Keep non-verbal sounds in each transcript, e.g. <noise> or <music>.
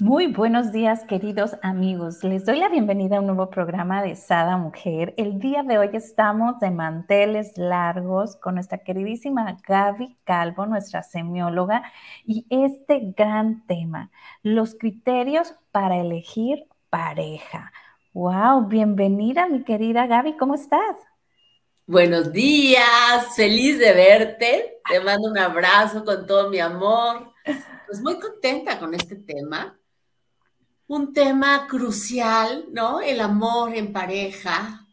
muy buenos días, queridos amigos. Les doy la bienvenida a un nuevo programa de Sada Mujer. El día de hoy estamos de manteles largos con nuestra queridísima Gaby Calvo, nuestra semióloga, y este gran tema, los criterios para elegir pareja. ¡Wow! Bienvenida, mi querida Gaby, ¿cómo estás? Buenos días, feliz de verte. Te mando un abrazo con todo mi amor. Pues muy contenta con este tema un tema crucial, ¿no? El amor en pareja.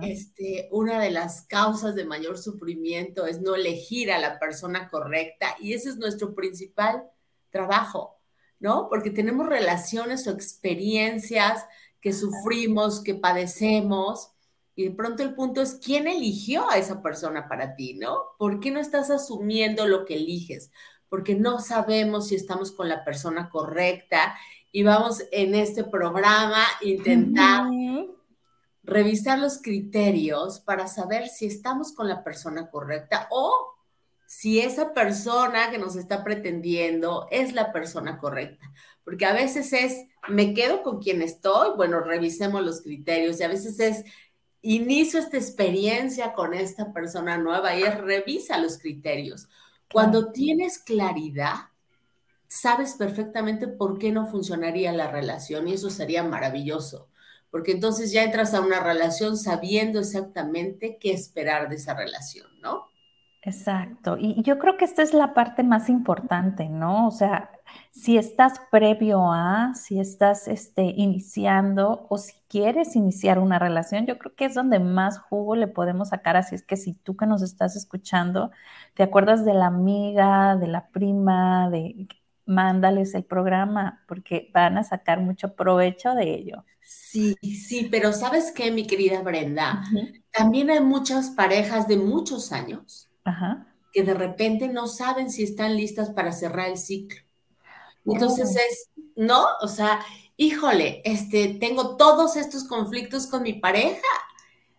Este, una de las causas de mayor sufrimiento es no elegir a la persona correcta y ese es nuestro principal trabajo, ¿no? Porque tenemos relaciones o experiencias que sufrimos, que padecemos y de pronto el punto es quién eligió a esa persona para ti, ¿no? ¿Por qué no estás asumiendo lo que eliges? Porque no sabemos si estamos con la persona correcta y vamos en este programa a intentar revisar los criterios para saber si estamos con la persona correcta o si esa persona que nos está pretendiendo es la persona correcta. Porque a veces es, me quedo con quien estoy, bueno, revisemos los criterios y a veces es, inicio esta experiencia con esta persona nueva y es, revisa los criterios. Cuando tienes claridad, sabes perfectamente por qué no funcionaría la relación y eso sería maravilloso, porque entonces ya entras a una relación sabiendo exactamente qué esperar de esa relación, ¿no? Exacto. Y yo creo que esta es la parte más importante, ¿no? O sea, si estás previo a, si estás este, iniciando o si quieres iniciar una relación, yo creo que es donde más jugo le podemos sacar. Así es que si tú que nos estás escuchando, te acuerdas de la amiga, de la prima, de mándales el programa porque van a sacar mucho provecho de ello. Sí, sí, pero ¿sabes qué, mi querida Brenda? También hay muchas parejas de muchos años que de repente no saben si están listas para cerrar el ciclo. Entonces oh. es, ¿no? O sea, híjole, este, tengo todos estos conflictos con mi pareja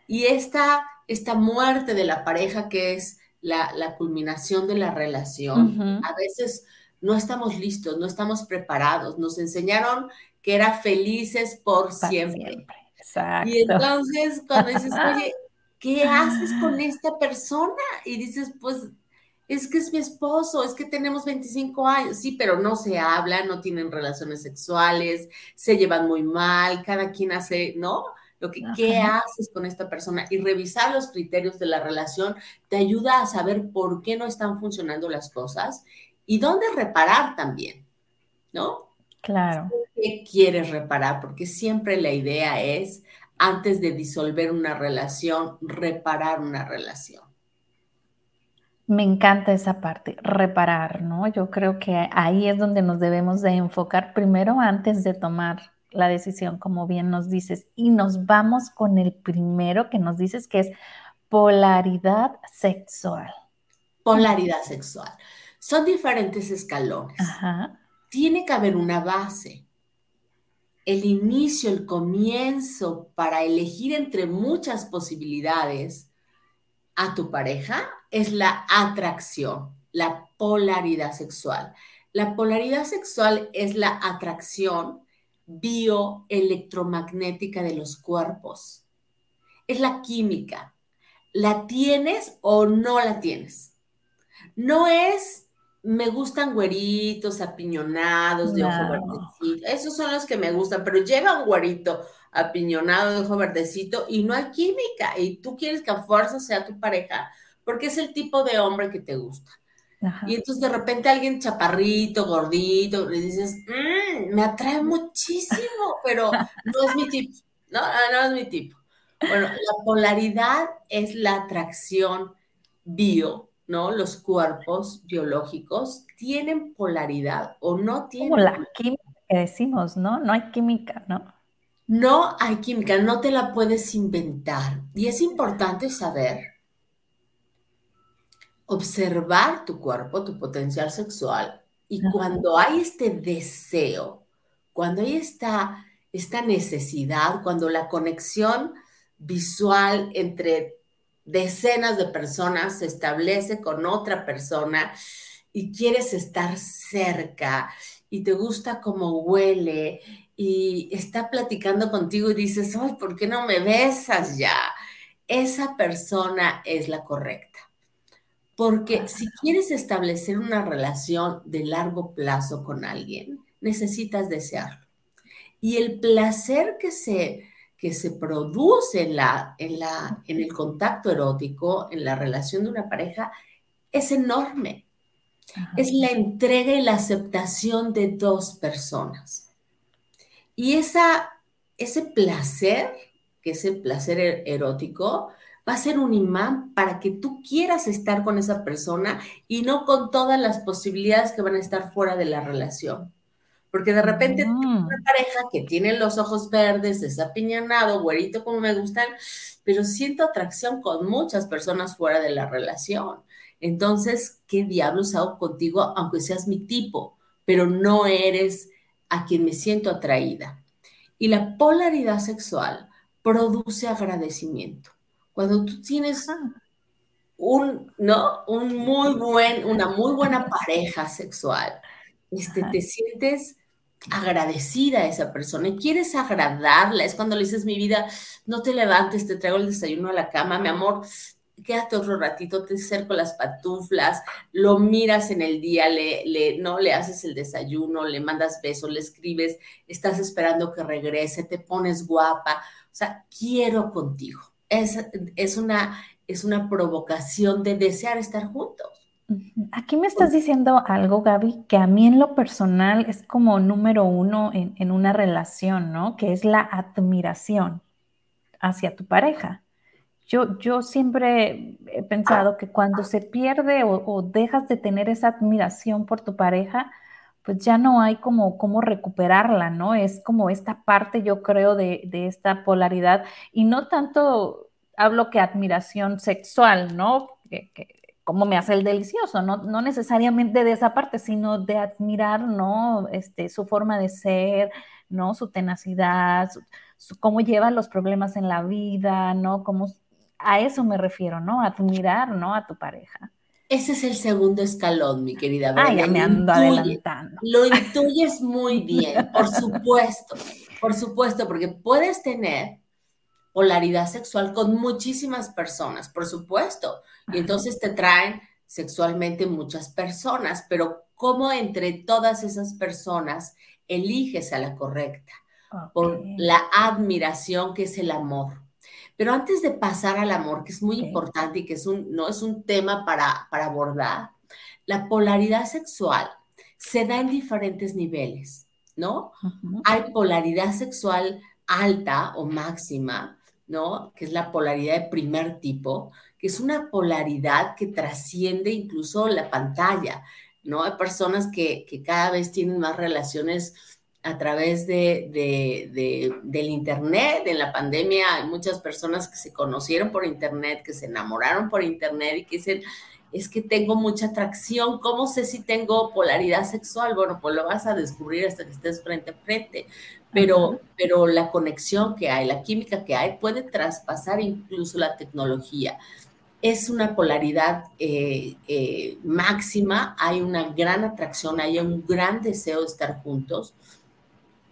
y esta, esta muerte de la pareja que es la, culminación de la relación, a veces no estamos listos, no estamos preparados. Nos enseñaron que era felices por siempre. Exacto. Y entonces cuando dices, <laughs> oye, ¿qué haces con esta persona? Y dices, pues es que es mi esposo, es que tenemos 25 años, sí, pero no se hablan, no tienen relaciones sexuales, se llevan muy mal, cada quien hace, ¿no? Lo que, ¿qué haces con esta persona? Y revisar los criterios de la relación te ayuda a saber por qué no están funcionando las cosas y dónde reparar también, ¿no? Claro. ¿Qué quieres reparar? Porque siempre la idea es, antes de disolver una relación, reparar una relación. Me encanta esa parte, reparar, ¿no? Yo creo que ahí es donde nos debemos de enfocar primero antes de tomar la decisión, como bien nos dices. Y nos vamos con el primero que nos dices, que es polaridad sexual. Polaridad sexual. Son diferentes escalones. Tiene que haber una base. El inicio, el comienzo para elegir entre muchas posibilidades a tu pareja es la atracción, la polaridad sexual. La polaridad sexual es la atracción bioelectromagnética de los cuerpos. Es la química. ¿La tienes o no la tienes? No es me gustan güeritos, apiñonados, de ojo verdecito. Esos son los que me gustan, pero llega un güerito apiñonado de ojo verdecito y no hay química y tú quieres que a fuerza sea tu pareja porque es el tipo de hombre que te gusta. Y entonces de repente alguien chaparrito, gordito, le dices, mm, me atrae muchísimo, pero no es mi tipo. No, no es mi tipo. Bueno, la polaridad es la atracción bio ¿no? Los cuerpos biológicos tienen polaridad o no tienen. Como la química que decimos, ¿no? No hay química, ¿no? No hay química, no te la puedes inventar. Y es importante saber, observar tu cuerpo, tu potencial sexual, y cuando hay este deseo, cuando hay esta, esta necesidad, cuando la conexión visual entre decenas de personas se establece con otra persona y quieres estar cerca y te gusta cómo huele y está platicando contigo y dices, ay, ¿por qué no me besas ya? Esa persona es la correcta. Porque si quieres establecer una relación de largo plazo con alguien, necesitas desearlo. Y el placer que se, que se produce en, la, en, la, en el contacto erótico, en la relación de una pareja, es enorme. Es la entrega y la aceptación de dos personas. Y esa, ese placer, que es el placer er, erótico, va a ser un imán para que tú quieras estar con esa persona y no con todas las posibilidades que van a estar fuera de la relación. Porque de repente una mm. pareja que tiene los ojos verdes, desapiñanado, güerito como me gustan, pero siento atracción con muchas personas fuera de la relación. Entonces, ¿qué diablos hago contigo aunque seas mi tipo, pero no eres a quien me siento atraída? Y la polaridad sexual produce agradecimiento. Cuando tú tienes un, ¿no? Un muy buen, una muy buena pareja sexual, este, te sientes agradecida a esa persona y quieres agradarla. Es cuando le dices, mi vida, no te levantes, te traigo el desayuno a la cama, mi amor, quédate otro ratito, te acerco las patuflas, lo miras en el día, le, no le haces el desayuno, le mandas besos, le escribes, estás esperando que regrese, te pones guapa. O sea, quiero contigo es, una, es una provocación de desear estar juntos. Aquí me estás diciendo algo, Gaby, que a mí en lo personal es como número uno en, una relación, ¿no? Que es la admiración hacia tu pareja. Yo, yo siempre he pensado que cuando se pierde o, dejas de tener esa admiración por tu pareja, pues ya no hay como cómo recuperarla, ¿no? Es como esta parte, yo creo, de, de esta polaridad y no tanto hablo que admiración sexual, ¿no? Como me hace el delicioso, ¿no? no necesariamente de esa parte, sino de admirar, ¿no? Este, su forma de ser, ¿no? Su tenacidad, cómo lleva los problemas en la vida, ¿no? Cómo, a eso me refiero, ¿no? Admirar, ¿no? A tu pareja. Ese es el segundo escalón, mi querida. Ah, ya me ando adelantando. Lo intuyes muy bien, por supuesto, por supuesto, porque puedes tener polaridad sexual con muchísimas personas, por supuesto. Y entonces te traen sexualmente muchas personas, pero ¿cómo entre todas esas personas eliges a la correcta? Por la admiración que es el amor. Pero antes de pasar al amor, que es muy importante y que es un, no es un tema para, para abordar, la polaridad sexual se da en diferentes niveles, ¿no? Hay polaridad sexual alta o máxima, ¿no? Que es la polaridad de primer tipo, que es una polaridad que trasciende incluso la pantalla, ¿no? Hay personas que, cada vez tienen más relaciones a través de, del Internet. En la pandemia hay muchas personas que se conocieron por Internet, que se enamoraron por Internet y que dicen, es que tengo mucha atracción, ¿cómo sé si tengo polaridad sexual? Bueno, pues lo vas a descubrir hasta que estés frente a frente pero, pero la conexión que hay, la química que hay, puede traspasar incluso la tecnología. Es una polaridad eh, eh, máxima, hay una gran atracción, hay un gran deseo de estar juntos.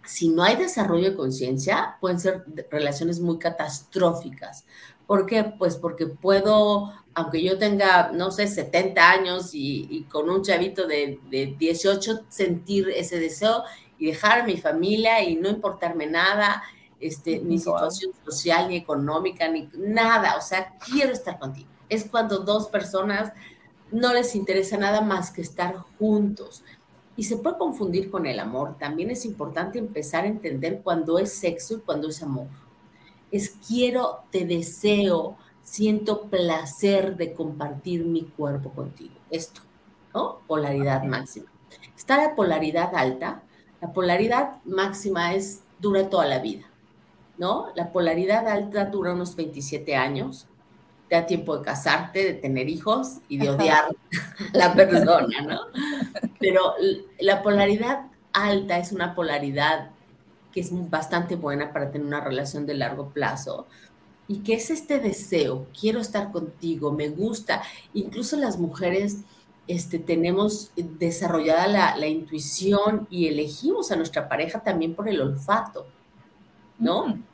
Si no hay desarrollo de conciencia, pueden ser relaciones muy catastróficas. ¿Por qué? Pues porque puedo, aunque yo tenga, no sé, 70 años y, con un chavito de, de 18, sentir ese deseo y dejar a mi familia y no importarme nada, este, ni situación social, ni económica, ni nada. O sea, quiero estar contigo. Es cuando dos personas no les interesa nada más que estar juntos. Y se puede confundir con el amor. También es importante empezar a entender cuando es sexo y cuando es amor. Es quiero, te deseo, siento placer de compartir mi cuerpo contigo. Esto, ¿no? Polaridad máxima. Está la polaridad alta, La polaridad máxima es, dura toda la vida, ¿no? La polaridad alta dura unos 27 años, te da tiempo de casarte, de tener hijos y de odiar a <laughs> la persona, ¿no? Pero la polaridad alta es una polaridad que es bastante buena para tener una relación de largo plazo, y que es este deseo, quiero estar contigo, me gusta. Incluso las mujeres este, tenemos desarrollada la, intuición y elegimos a nuestra pareja también por el olfato, ¿no? Mm.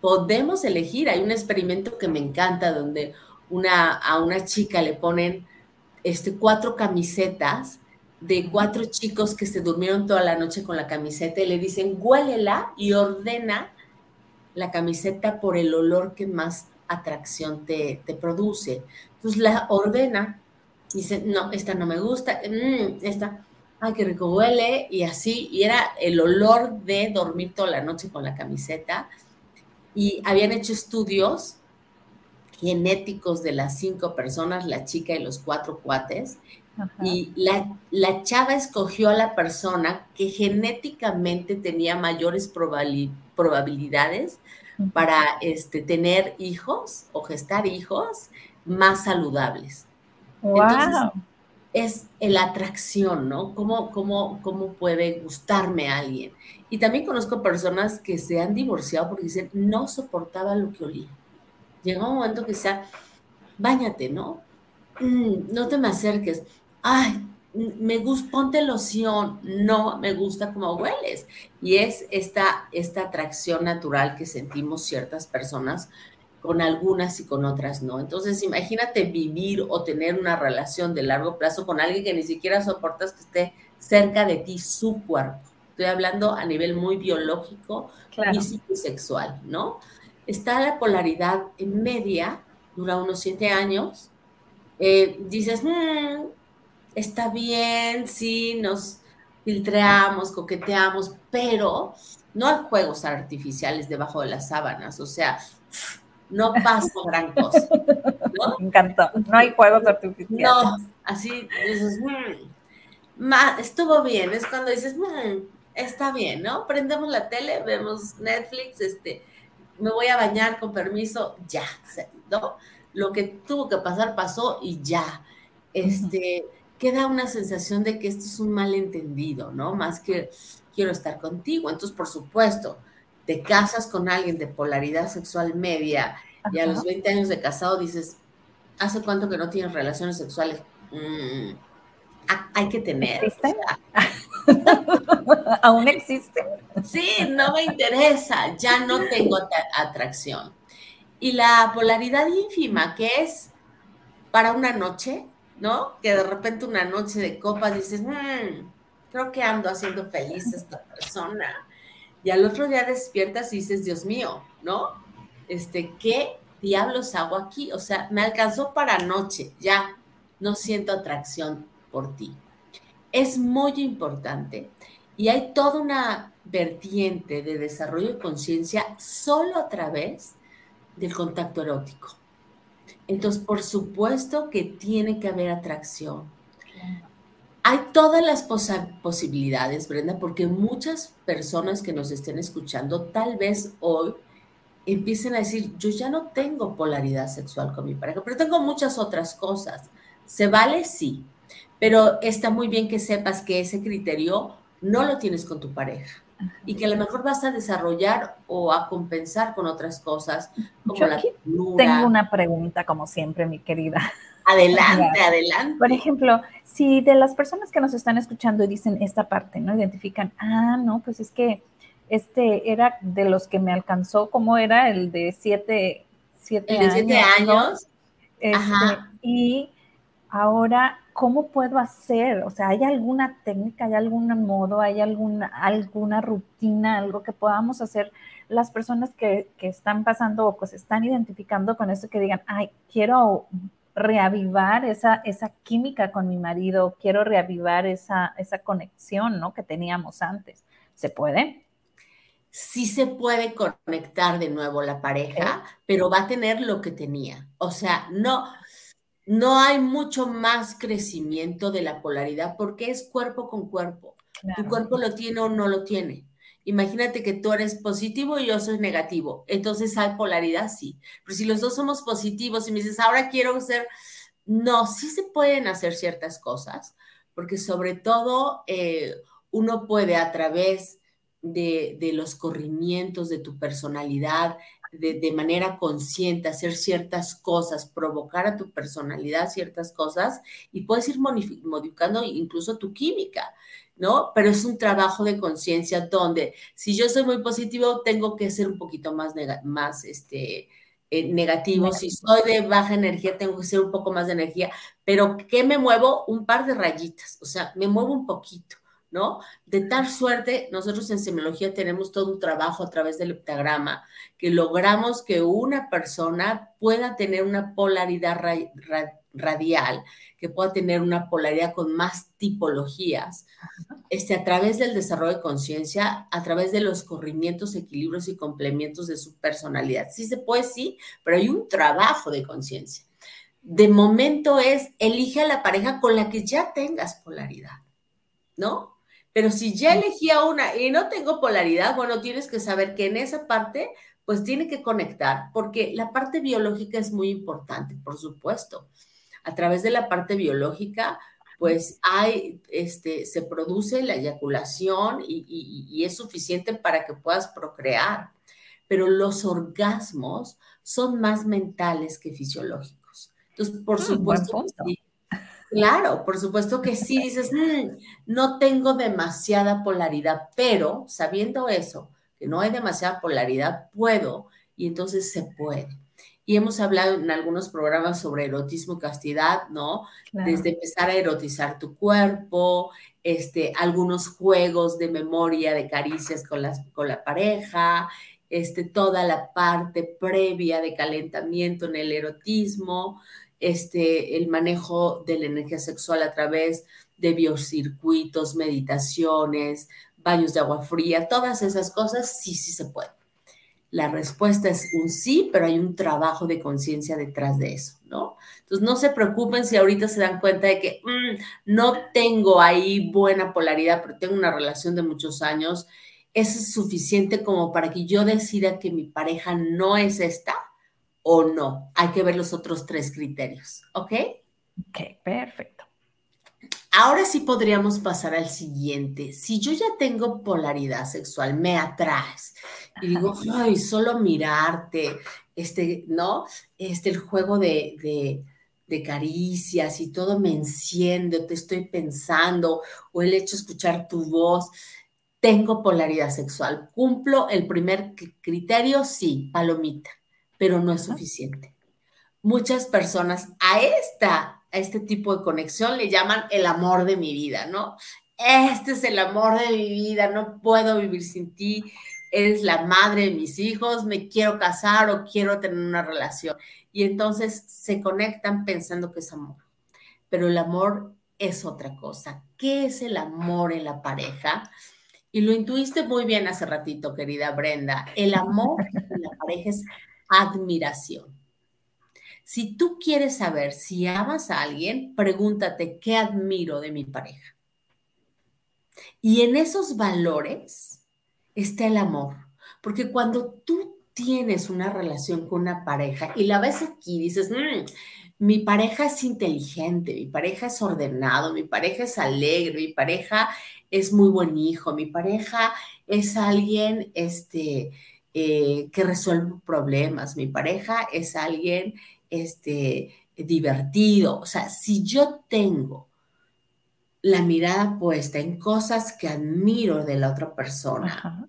Podemos elegir, hay un experimento que me encanta donde una, a una chica le ponen este, cuatro camisetas de cuatro chicos que se durmieron toda la noche con la camiseta y le dicen, huélela y ordena la camiseta por el olor que más atracción te, produce. Entonces la ordena, dice, no, esta no me gusta, mm, esta, ay, qué rico huele, y así, y era el olor de dormir toda la noche con la camiseta. Y habían hecho estudios genéticos de las cinco personas, la chica y los cuatro cuates, y la, la, chava escogió a la persona que genéticamente tenía mayores probabilidades para este, tener hijos o gestar hijos más saludables. Entonces, es la atracción, ¿no? ¿Cómo, cómo, ¿Cómo puede gustarme alguien? Y también conozco personas que se han divorciado porque dicen, no soportaba lo que olía. Llega un momento que sea, bañate, ¿no? Mm, no te me acerques ay, me gusta, ponte loción, no me gusta cómo hueles. Y es esta, esta atracción natural que sentimos ciertas personas con algunas y con otras no. Entonces, imagínate vivir o tener una relación de largo plazo con alguien que ni siquiera soportas que esté cerca de ti, su cuerpo. Estoy hablando a nivel muy biológico y sexual, ¿no? Está la polaridad en media, dura unos siete años. Eh, dices, mmm, está bien, sí, nos filtreamos, coqueteamos, pero no hay juegos artificiales debajo de las sábanas, o sea, no pasa gran cosa. ¿no? <laughs> Me encantó, no hay juegos artificiales. No, así dices, mm, estuvo bien, es cuando dices, mm, está bien, ¿no? Prendemos la tele, vemos Netflix, este, me voy a bañar con permiso, ya, ¿no? Lo que tuvo que pasar pasó y ya. Este, queda una sensación de que esto es un malentendido, ¿no? Más que quiero estar contigo. Entonces, por supuesto, te casas con alguien de polaridad sexual media y a los 20 años de casado dices, ¿hace cuánto que no tienes relaciones sexuales? Mm, hay que tener. ¿Existe? <laughs> ¿Aún existe? Sí, no me interesa, ya no tengo atracción. Y la polaridad ínfima, que es para una noche, ¿no? Que de repente una noche de copas dices, mmm, creo que ando haciendo feliz a esta persona. Y al otro día despiertas y dices, Dios mío, ¿no? Este, ¿qué diablos hago aquí? O sea, me alcanzó para noche, ya no siento atracción por ti. Es muy importante y hay toda una vertiente de desarrollo de conciencia solo a través del contacto erótico. Entonces, por supuesto que tiene que haber atracción. Hay todas las posibilidades, Brenda, porque muchas personas que nos estén escuchando tal vez hoy empiecen a decir, yo ya no tengo polaridad sexual con mi pareja, pero tengo muchas otras cosas. ¿Se vale? Sí, pero está muy bien que sepas que ese criterio no lo tienes con tu pareja y que a lo mejor vas a desarrollar o a compensar con otras cosas como la Tengo una pregunta, como siempre, mi querida. Adelante, adelante. Por ejemplo, si de las personas que nos están escuchando dicen esta parte, ¿no? Identifican, ah, no, pues es que este era de los que me alcanzó, como era el de siete, siete años. Siete años. Este, y ahora ¿cómo puedo hacer? O sea, ¿hay alguna técnica, hay algún modo, hay alguna, alguna rutina, algo que podamos hacer las personas que, están pasando o que se están identificando con eso, que digan, ay, quiero reavivar esa, esa química con mi marido, quiero reavivar esa, esa conexión ¿no? que teníamos antes. ¿Se puede? Sí se puede conectar de nuevo la pareja, pero va a tener lo que tenía. O sea, no, no hay mucho más crecimiento de la polaridad porque es cuerpo con cuerpo. Tu cuerpo lo tiene o no lo tiene. Imagínate que tú eres positivo y yo soy negativo. Entonces hay polaridad, sí. Pero si los dos somos positivos y me dices, ahora quiero ser, no, sí se pueden hacer ciertas cosas, porque sobre todo eh, uno puede a través de, de, los corrimientos de tu personalidad, de, manera consciente, hacer ciertas cosas, provocar a tu personalidad ciertas cosas y puedes ir modificando incluso tu química, ¿no? Pero es un trabajo de conciencia donde si yo soy muy positivo, tengo que ser un poquito más, más este, eh, negativo. Si soy de baja energía, tengo que ser un poco más de energía. Pero ¿qué me muevo? Un par de rayitas, o sea, me muevo un poquito. ¿no? De tal suerte, nosotros en semiología tenemos todo un trabajo a través del heptagrama que logramos que una persona pueda tener una polaridad radial, que pueda tener una polaridad con más tipologías, este, a través del desarrollo de conciencia, a través de los corrimientos, equilibrios y complementos de su personalidad. Sí se puede, sí, pero hay un trabajo de conciencia. De momento es, elige a la pareja con la que ya tengas polaridad, ¿no? Pero si ya elegí a una y no tengo polaridad, bueno, tienes que saber que en esa parte, pues tiene que conectar, porque la parte biológica es muy importante, por supuesto. A través de la parte biológica, pues hay, este, se produce la eyaculación y, y es suficiente para que puedas procrear. Pero los orgasmos son más mentales que fisiológicos. Entonces, por mm, supuesto, Claro, por supuesto que sí, dices, mm, no tengo demasiada polaridad, pero sabiendo eso, que no hay demasiada polaridad, puedo, y entonces se puede. Y hemos hablado en algunos programas sobre erotismo y castidad, ¿no? Desde empezar a erotizar tu cuerpo, este, algunos juegos de memoria, de caricias con, las, con la pareja, este, toda la parte previa de calentamiento en el erotismo, este, el manejo de la energía sexual a través de biocircuitos, meditaciones, baños de agua fría, todas esas cosas, sí, sí se puede. La respuesta es un sí, pero hay un trabajo de conciencia detrás de eso, ¿no? Entonces, no se preocupen si ahorita se dan cuenta de que mm, no tengo ahí buena polaridad, pero tengo una relación de muchos años. ¿Eso es suficiente como para que yo decida que mi pareja no es esta? o no. Hay que ver los otros tres criterios, ¿ok? Ok, perfecto. Ahora sí podríamos pasar al siguiente. Si yo ya tengo polaridad sexual, me atraes y digo, ay, solo mirarte, este, ¿no? Este, el juego de, de, de caricias y todo me enciende, te estoy pensando, o el hecho de escuchar tu voz, tengo polaridad sexual. ¿Cumplo el primer criterio? Sí, palomita pero no es suficiente. Muchas personas a esta, este tipo de conexión le llaman el amor de mi vida, ¿no? Este es el amor de mi vida, no puedo vivir sin ti, eres la madre de mis hijos, me quiero casar o quiero tener una relación. Y entonces se conectan pensando que es amor. Pero el amor es otra cosa. ¿Qué es el amor en la pareja? Y lo intuiste muy bien hace ratito, querida Brenda. El amor en la pareja es admiración. Si tú quieres saber si amas a alguien, pregúntate, ¿qué admiro de mi pareja? Y en esos valores está el amor, porque cuando tú tienes una relación con una pareja y la ves aquí, dices, mm, mi pareja es inteligente, mi pareja es ordenado, mi pareja es alegre, mi pareja es muy buen hijo, mi pareja es alguien, este, eh, que resuelve problemas. Mi pareja es alguien este, divertido. O sea, si yo tengo la mirada puesta en cosas que admiro de la otra persona,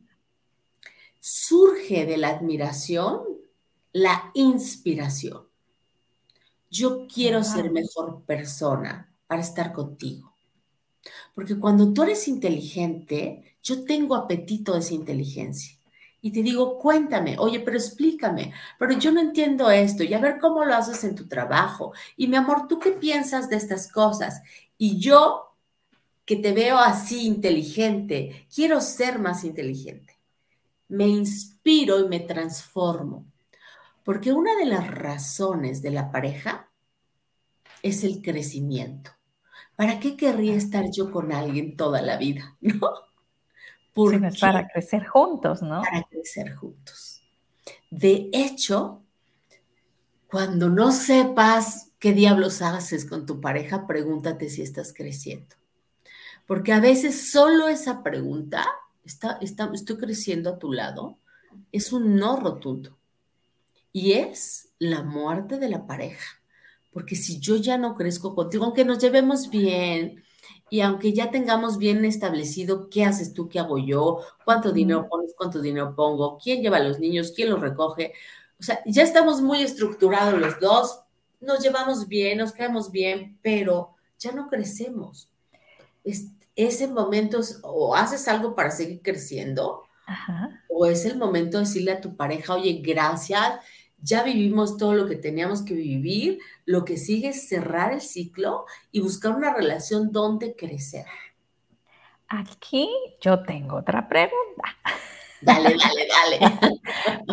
surge de la admiración la inspiración. Yo quiero ser mejor persona para estar contigo. Porque cuando tú eres inteligente, yo tengo apetito de esa inteligencia y te digo, cuéntame, oye, pero explícame, pero yo no entiendo esto y a ver cómo lo haces en tu trabajo. Y mi amor, ¿tú qué piensas de estas cosas? Y yo, que te veo así inteligente, quiero ser más inteligente. Me inspiro y me transformo. Porque una de las razones de la pareja es el crecimiento. ¿para qué querría estar yo con alguien toda la vida? <laughs> ¿No? Para crecer juntos, ¿no? Para crecer juntos. De hecho, cuando no sepas qué diablos haces con tu pareja, pregúntate si estás creciendo. Porque a veces solo esa pregunta, está, ¿estoy creciendo a tu lado? Es un no rotundo. Y es la muerte de la pareja. Porque si yo ya no crezco contigo, aunque nos llevemos bien, y aunque ya tengamos bien establecido qué haces tú, qué hago yo, cuánto dinero pones, cuánto dinero pongo, quién lleva a los niños, quién los recoge, o sea, ya estamos muy estructurados los dos, nos llevamos bien, nos caemos bien, pero ya no crecemos. Es, ese momento o haces algo para seguir creciendo, o es el momento de decirle a tu pareja, oye, gracias, ya vivimos todo lo que teníamos que vivir, lo que sigue es cerrar el ciclo y buscar una relación donde crecer. Aquí yo tengo otra pregunta. Dale, dale, dale. <laughs>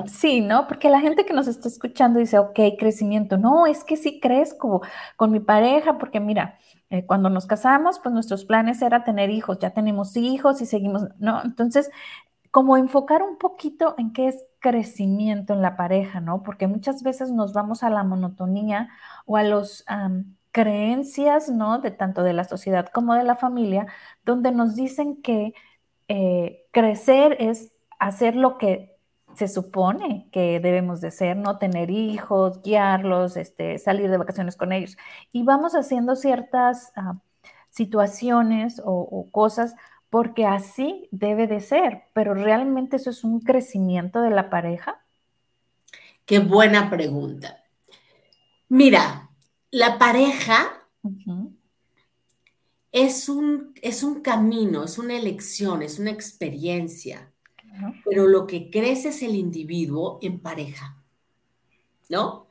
Sí, ¿no? Porque la gente que nos está escuchando dice, ok, crecimiento. No, es que sí crezco con mi pareja, porque mira, eh, cuando nos casamos, pues nuestros planes era tener hijos, ya tenemos hijos y seguimos, ¿no? Entonces, como enfocar un poquito en qué es crecimiento en la pareja, ¿no? Porque muchas veces nos vamos a la monotonía o a las creencias, ¿no? De tanto de la sociedad como de la familia, donde nos dicen que eh, crecer es hacer lo que se supone que debemos de ser, ¿no? Tener hijos, guiarlos, este, salir de vacaciones con ellos. Y vamos haciendo ciertas ah, situaciones o cosas porque así debe de ser, pero realmente eso es un crecimiento de la pareja. Qué buena pregunta. Mira, la pareja es, un, es un camino, es una elección, es una experiencia, pero lo que crece es el individuo en pareja, ¿no?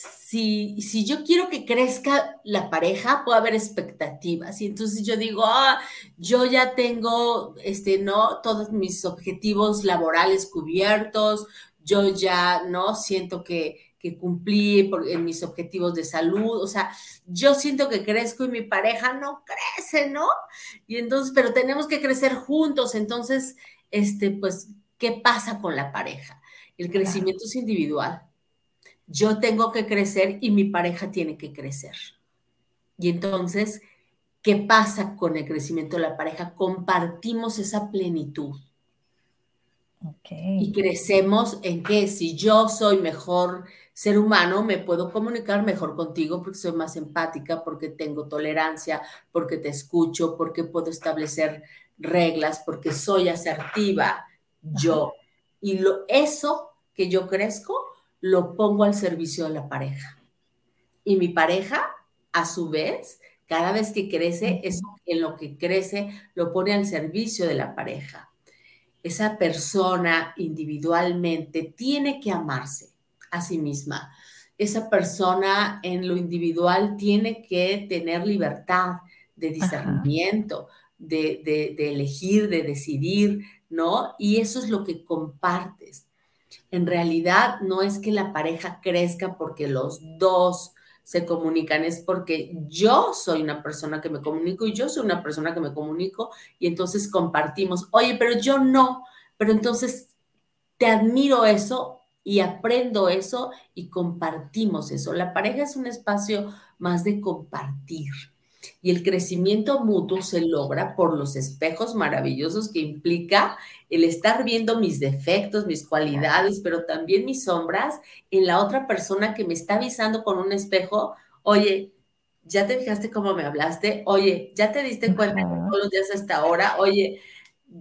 Si, si yo quiero que crezca la pareja, puede haber expectativas. Y entonces yo digo, ah, yo ya tengo, este, ¿no? Todos mis objetivos laborales cubiertos, yo ya, ¿no? Siento que, que cumplí en mis objetivos de salud, o sea, yo siento que crezco y mi pareja no crece, ¿no? Y entonces, pero tenemos que crecer juntos, entonces, este, pues, ¿qué pasa con la pareja? El crecimiento es individual yo tengo que crecer y mi pareja tiene que crecer. Y entonces, ¿qué pasa con el crecimiento de la pareja? Compartimos esa plenitud. Y crecemos en que si yo soy mejor ser humano, me puedo comunicar mejor contigo porque soy más empática, porque tengo tolerancia, porque te escucho, porque puedo establecer reglas, porque soy asertiva yo. Y lo, eso que yo crezco lo pongo al servicio de la pareja. Y mi pareja, a su vez, cada vez que crece, eso en lo que crece lo pone al servicio de la pareja. Esa persona individualmente tiene que amarse a sí misma. Esa persona en lo individual tiene que tener libertad de discernimiento, de, de elegir, de decidir, ¿no? Y eso es lo que compartes en realidad no es que la pareja crezca porque los dos se comunican, es porque yo soy una persona que me comunico y yo soy una persona que me comunico y entonces compartimos, oye, pero yo no, pero entonces te admiro eso y aprendo eso y compartimos eso. La pareja es un espacio más de compartir. Y el crecimiento mutuo se logra por los espejos maravillosos que implica el estar viendo mis defectos, mis cualidades, pero también mis sombras en la otra persona que me está avisando con un espejo, oye, ¿ya te fijaste cómo me hablaste? Oye, ¿ya te diste cuenta todos los días hasta ahora? Oye,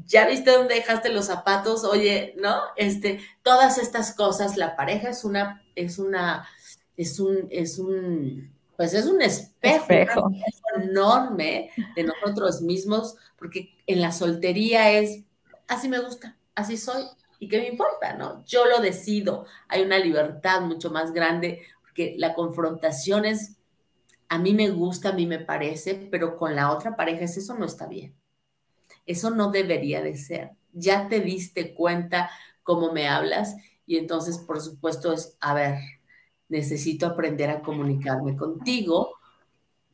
¿ya viste dónde dejaste los zapatos? Oye, ¿no? Este, todas estas cosas, la pareja es una, es una, es un, es un, pues es un espejo, enorme de nosotros mismos, porque en la soltería es, así me gusta, así soy, y qué me importa, ¿no? Yo lo decido, hay una libertad mucho más grande, porque la confrontación es, a mí me gusta, a mí me parece, pero con la otra pareja es eso no está bien. Eso no debería de ser. Ya te diste cuenta cómo me hablas y entonces, por supuesto, es, a ver, necesito aprender a comunicarme contigo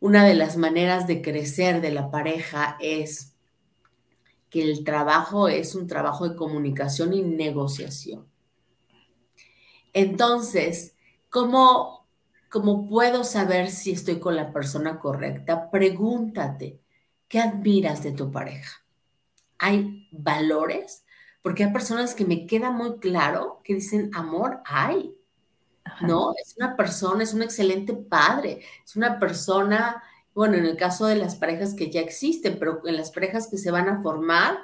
una de las maneras de crecer de la pareja es que el trabajo es un trabajo de comunicación y negociación. Entonces, ¿cómo, ¿cómo puedo saber si estoy con la persona correcta? Pregúntate, ¿qué admiras de tu pareja? ¿Hay valores? Porque hay personas que me queda muy claro que dicen, amor, hay. ¿No? Es una persona, es un excelente padre, es una persona, bueno, en el caso de las parejas que ya existen, pero en las parejas que se van a formar,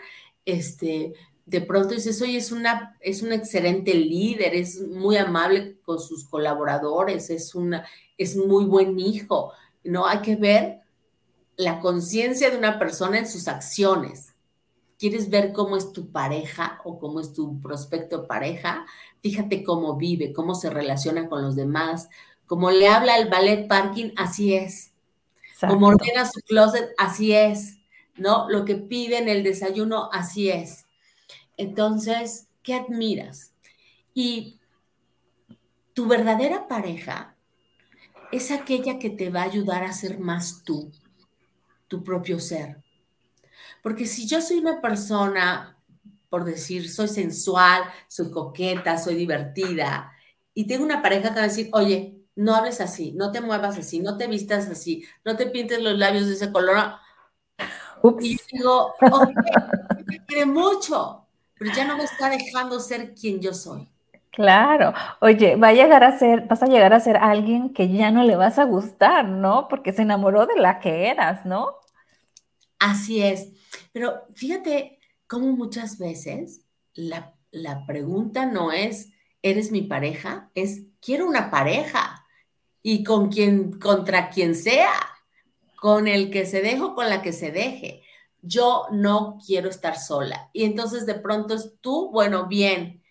este, de pronto dices, oye, es, una, es un excelente líder, es muy amable con sus colaboradores, es, una, es muy buen hijo, ¿no? Hay que ver la conciencia de una persona en sus acciones. ¿Quieres ver cómo es tu pareja o cómo es tu prospecto pareja? Fíjate cómo vive, cómo se relaciona con los demás, cómo le habla al ballet parking, así es. Cómo ordena su closet, así es. ¿No? Lo que pide en el desayuno, así es. Entonces, ¿qué admiras? Y tu verdadera pareja es aquella que te va a ayudar a ser más tú, tu propio ser. Porque si yo soy una persona, por decir, soy sensual, soy coqueta, soy divertida, y tengo una pareja que va a decir, oye, no hables así, no te muevas así, no te vistas así, no te pintes los labios de ese color. Y yo digo, ok, me quiere mucho, pero ya no me está dejando ser quien yo soy. Claro, oye, va a llegar a ser, vas a llegar a ser alguien que ya no le vas a gustar, ¿no? Porque se enamoró de la que eras, ¿no? Así es. Pero fíjate cómo muchas veces la, pregunta no es, ¿eres mi pareja? Es, quiero una pareja. Y con quien, contra quien sea, con el que se deje o con la que se deje. Yo no quiero estar sola. Y entonces de pronto es tú, bueno, bien,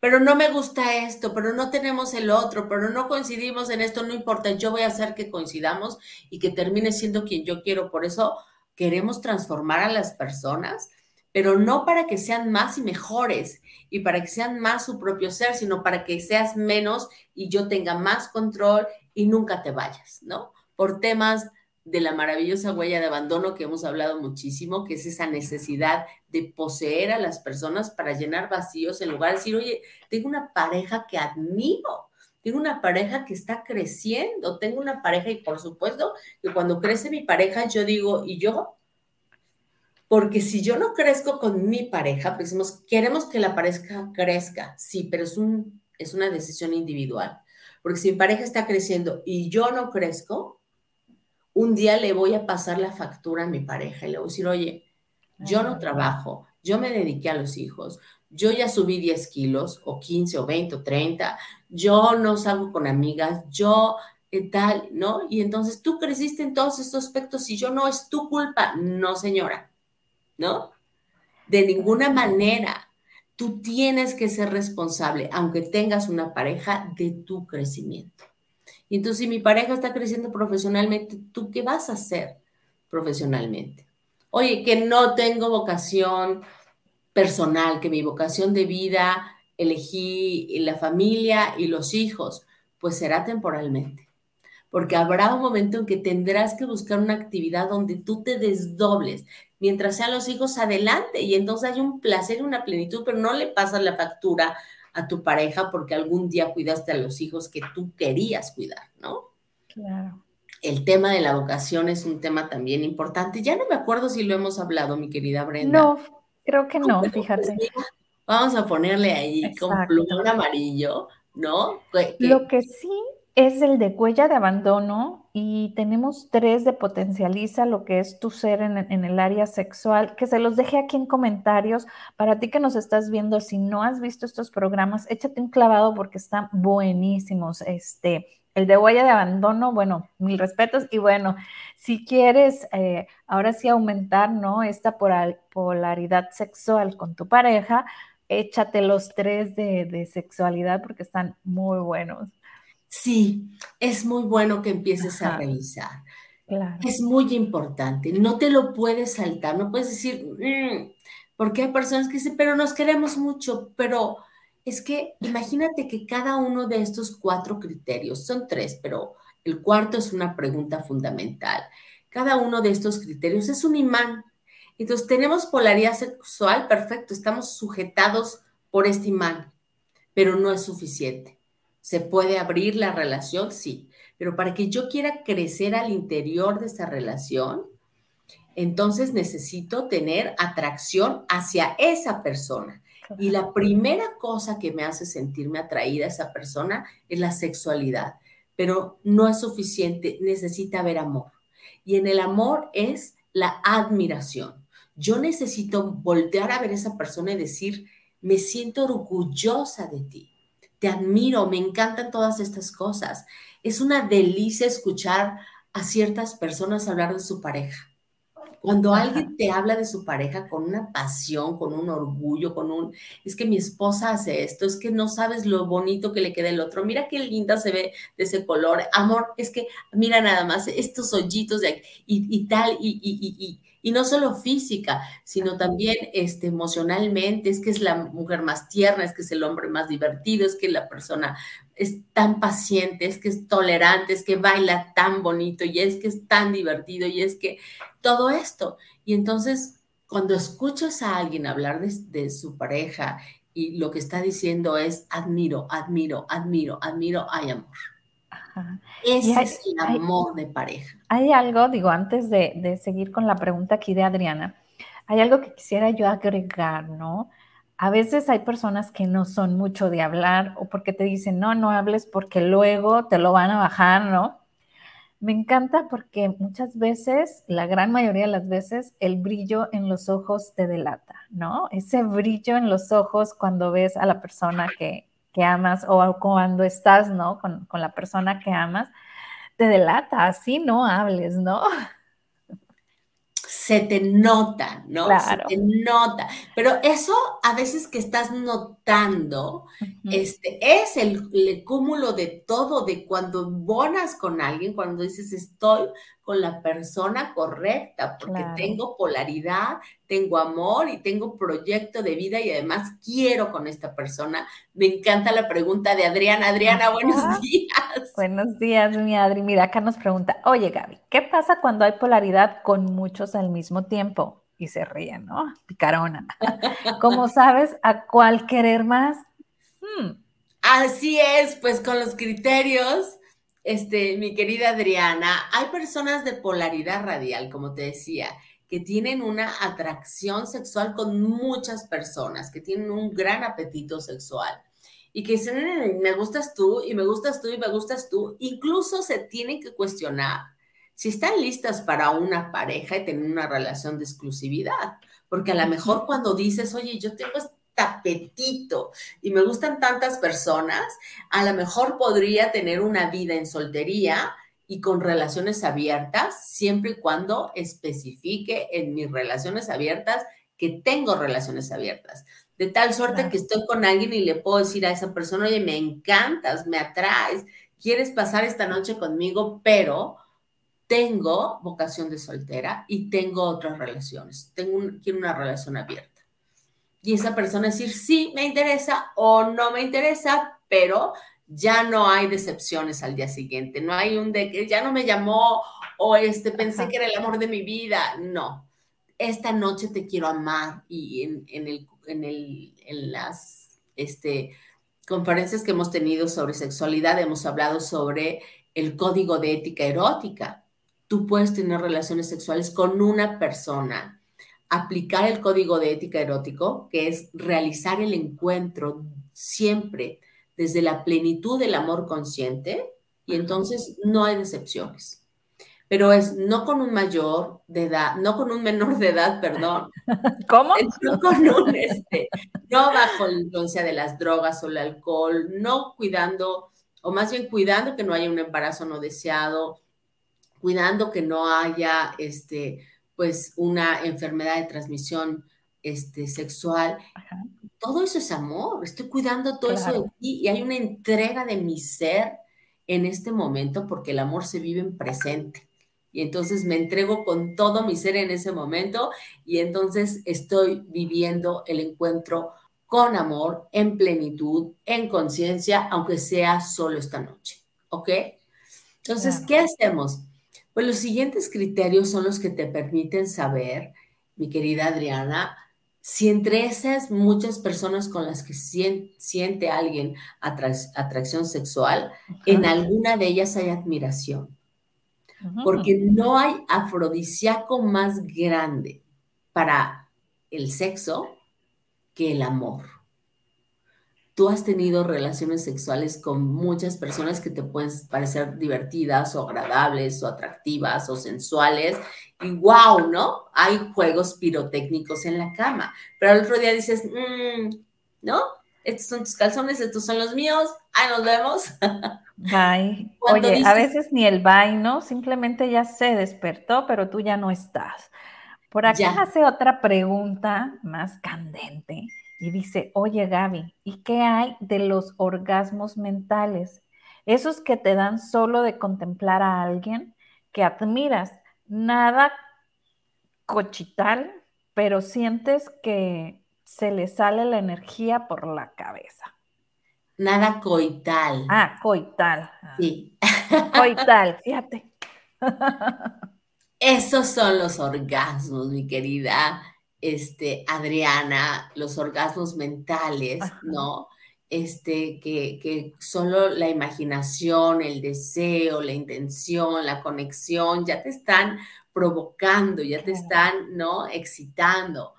pero no me gusta esto, pero no tenemos el otro, pero no coincidimos en esto, no importa, yo voy a hacer que coincidamos y que termine siendo quien yo quiero. Por eso queremos transformar a las personas, pero no para que sean más y mejores y para que sean más su propio ser, sino para que seas menos y yo tenga más control y nunca te vayas, ¿no? Por temas de la maravillosa huella de abandono que hemos hablado muchísimo, que es esa necesidad de poseer a las personas para llenar vacíos en lugar de decir, oye, tengo una pareja que admiro, tengo una pareja que está creciendo, tengo una pareja y por supuesto que cuando crece mi pareja yo digo, ¿y yo? Porque si yo no crezco con mi pareja, pues decimos, queremos que la pareja crezca, sí, pero es, un, es una decisión individual. Porque si mi pareja está creciendo y yo no crezco, un día le voy a pasar la factura a mi pareja y le voy a decir, oye, yo no trabajo, yo me dediqué a los hijos, yo ya subí 10 kilos o 15 o 20 o 30, yo no salgo con amigas, yo tal, ¿no? Y entonces tú creciste en todos estos aspectos y yo no, es tu culpa. No, señora, ¿no? De ninguna manera. Tú tienes que ser responsable, aunque tengas una pareja, de tu crecimiento. Y entonces, si mi pareja está creciendo profesionalmente, ¿tú qué vas a hacer profesionalmente? Oye, que no tengo vocación personal, que mi vocación de vida elegí la familia y los hijos, pues será temporalmente. Porque habrá un momento en que tendrás que buscar una actividad donde tú te desdobles. Mientras sean los hijos, adelante. Y entonces hay un placer y una plenitud, pero no le pasas la factura a tu pareja porque algún día cuidaste a los hijos que tú querías cuidar, ¿no? Claro. El tema de la vocación es un tema también importante. Ya no me acuerdo si lo hemos hablado, mi querida Brenda. No, Creo que no, fíjate. Vamos a ponerle ahí con plumón amarillo, ¿no? Lo que sí es el de huella de abandono y tenemos tres de potencializa lo que es tu ser en, en, el área sexual, que se los deje aquí en comentarios. Para ti que nos estás viendo, si no has visto estos programas, échate un clavado porque están buenísimos. Este, el de huella de abandono, bueno, mil respetos. Y bueno, si quieres eh, ahora sí aumentar, ¿no? Esta polaridad sexual con tu pareja, échate los tres de, sexualidad porque están muy buenos. Sí, es muy bueno que empieces a revisar. Es muy importante, no te lo puedes saltar, no puedes decir, mm", porque hay personas que dicen, pero nos queremos mucho, pero es que imagínate que cada uno de estos cuatro criterios, son tres, pero El cuarto es una pregunta fundamental. Cada uno de estos criterios es un imán. Entonces, tenemos polaridad sexual, perfecto, estamos sujetados por este imán, pero no es suficiente. ¿Se puede abrir la relación? Sí, pero para que yo quiera crecer al interior de esa relación, entonces necesito tener atracción hacia esa persona. Y la primera cosa que me hace sentirme atraída a esa persona es la sexualidad, pero no es suficiente, necesita haber amor. Y en el amor es la admiración. Yo necesito voltear a ver a esa persona y decir, me siento orgullosa de ti, te admiro, me encantan todas estas cosas. Es una delicia escuchar a ciertas personas hablar de su pareja cuando alguien te habla de su pareja con una pasión, con un orgullo, con un, es que mi esposa hace esto, es que no sabes lo bonito que le queda el otro, mira qué linda se ve de ese color, amor, es que mira nada más estos hoyitos de y, y tal, y, y, y, y no solo física, sino también este, emocionalmente, es que es la mujer más tierna, es que es el hombre más divertido, es que la persona es tan paciente, es que es tolerante, es que baila tan bonito y es que es tan divertido y es que todo esto. Y entonces, cuando escuchas a alguien hablar de, su pareja y lo que está diciendo es admiro, admiro, admiro, admiro, hay amor. Ese es el amor de pareja. Hay algo, digo, antes de, de seguir con la pregunta aquí de Adriana, hay algo que quisiera yo agregar, ¿no? a veces hay personas que no son mucho de hablar o porque te dicen, no, no hables porque luego te lo van a bajar, ¿no? Me encanta porque muchas veces, la gran mayoría de las veces, el brillo en los ojos te delata, ¿no? Ese brillo en los ojos cuando ves a la persona que, amas o cuando estás, ¿no? Con, con la persona que amas, te delata, así no hables, ¿no? se te nota, ¿no? Se te nota. Pero eso a veces que estás notando, este, es el, el, cúmulo de todo, de cuando bonas con alguien, cuando dices estoy con la persona correcta, porque tengo polaridad, tengo amor y tengo proyecto de vida y además quiero con esta persona. Me encanta la pregunta de Adriana. Adriana, buenos días. Buenos días, mi Adri. Mira, acá nos pregunta, oye Gaby, ¿qué pasa cuando hay polaridad con muchos al mismo tiempo? Y se ríe, ¿no? Picarona. <laughs> ¿Cómo sabes a cuál querer más? Hmm. Así es, pues con los criterios este, mi querida Adriana, hay personas de polaridad radial, como te decía, que tienen una atracción sexual con muchas personas, que tienen un gran apetito sexual y que dicen, mm, me gustas tú y me gustas tú y me gustas tú. Incluso se tienen que cuestionar si están listas para una pareja y tener una relación de exclusividad, porque a lo mejor cuando dices, oye, yo tengo apetito y me gustan tantas personas, a lo mejor podría tener una vida en soltería y con relaciones abiertas, siempre y cuando especifique en mis relaciones abiertas que tengo relaciones abiertas. De tal suerte que estoy con alguien y le puedo decir a esa persona, oye, me encantas, me atraes, quieres pasar esta noche conmigo, pero tengo vocación de soltera y tengo otras relaciones. Tengo quiero una relación abierta y esa persona decir, sí, me interesa o no me interesa, pero ya no hay decepciones al día siguiente, no hay un de que ya no me llamó o este pensé que era el amor de mi vida, no. Esta noche te quiero amar y en, el, en, el, en las este, conferencias que hemos tenido sobre sexualidad hemos hablado sobre el código de ética erótica. Tú puedes tener relaciones sexuales con una persona aplicar el código de ética erótico, que es realizar el encuentro siempre desde la plenitud del amor consciente, y entonces no hay decepciones. Pero es no con un mayor de edad, no con un menor de edad, perdón. <laughs> ¿Cómo? No con un, este, no bajo la influencia de las drogas o el alcohol, no cuidando, o más bien cuidando que no haya un embarazo no deseado, cuidando que no haya, este, pues una enfermedad de transmisión este, sexual. Todo eso es amor, estoy cuidando todo eso de ti y hay una entrega de mi ser en este momento porque el amor se vive en presente. Y entonces me entrego con todo mi ser en ese momento y entonces estoy viviendo el encuentro con amor, en plenitud, en conciencia, aunque sea solo esta noche. ¿Ok? Entonces, ¿qué hacemos? Pues los siguientes criterios son los que te permiten saber, mi querida Adriana, si entre esas muchas personas con las que siente, alguien atracción sexual, en alguna de ellas hay admiración. Porque no hay afrodisíaco más grande para el sexo que el amor tú has tenido relaciones sexuales con muchas personas que te pueden parecer divertidas o agradables o atractivas o sensuales y wow, ¿no? Hay juegos pirotécnicos en la cama, pero al otro día dices, mm, ¿no? Estos son tus calzones, estos son los míos, ahí nos vemos. Bye. <laughs> Oye, a veces ni el bye, ¿no? Simplemente ya se despertó, pero tú ya no estás. Por acá hace otra pregunta más candente y dice, oye Gaby, ¿y qué hay de los orgasmos mentales? Esos que te dan solo de contemplar a alguien que admiras, nada cochital, pero sientes que se le sale la energía por la cabeza. Nada coital. Ah, coital. Sí. <laughs> Coital, fíjate. Esos son los orgasmos, mi querida este, Adriana, los orgasmos mentales, ¿no? Este, que, que, solo la imaginación, el deseo, la intención, la conexión ya te están provocando, ya te están, ¿no? Excitando.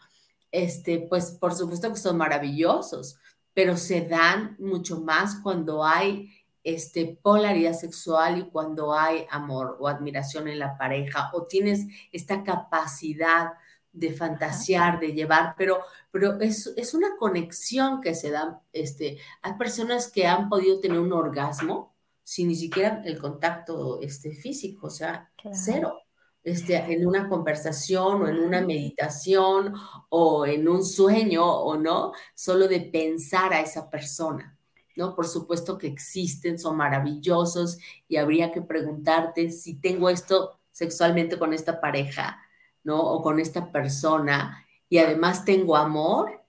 Este, pues por supuesto que son maravillosos, pero se dan mucho más cuando hay este, polaridad sexual y cuando hay amor o admiración en la pareja o tienes esta capacidad de fantasear, de llevar, pero, pero es, es, una conexión que se da. Este, hay personas que han podido tener un orgasmo sin ni siquiera el contacto este, físico, o sea, cero. Este, en una conversación o en una meditación o en un sueño o no, solo de pensar a esa persona. ¿no? Por supuesto que existen, son maravillosos y habría que preguntarte si tengo esto sexualmente con esta pareja, ¿no? O con esta persona y además tengo amor,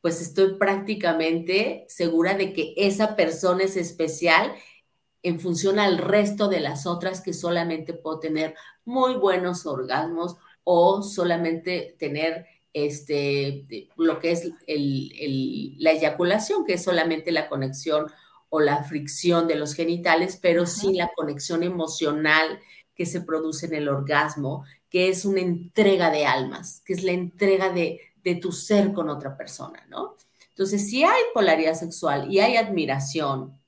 pues estoy prácticamente segura de que esa persona es especial en función al resto de las otras que solamente puedo tener muy buenos orgasmos o solamente tener este, lo que es la eyaculación, que es solamente la conexión o la fricción de los genitales, pero sin la conexión emocional que se produce en el orgasmo, que es una entrega de almas, que es la entrega de, tu ser con otra persona, ¿no? Entonces, si hay polaridad sexual y hay admiración,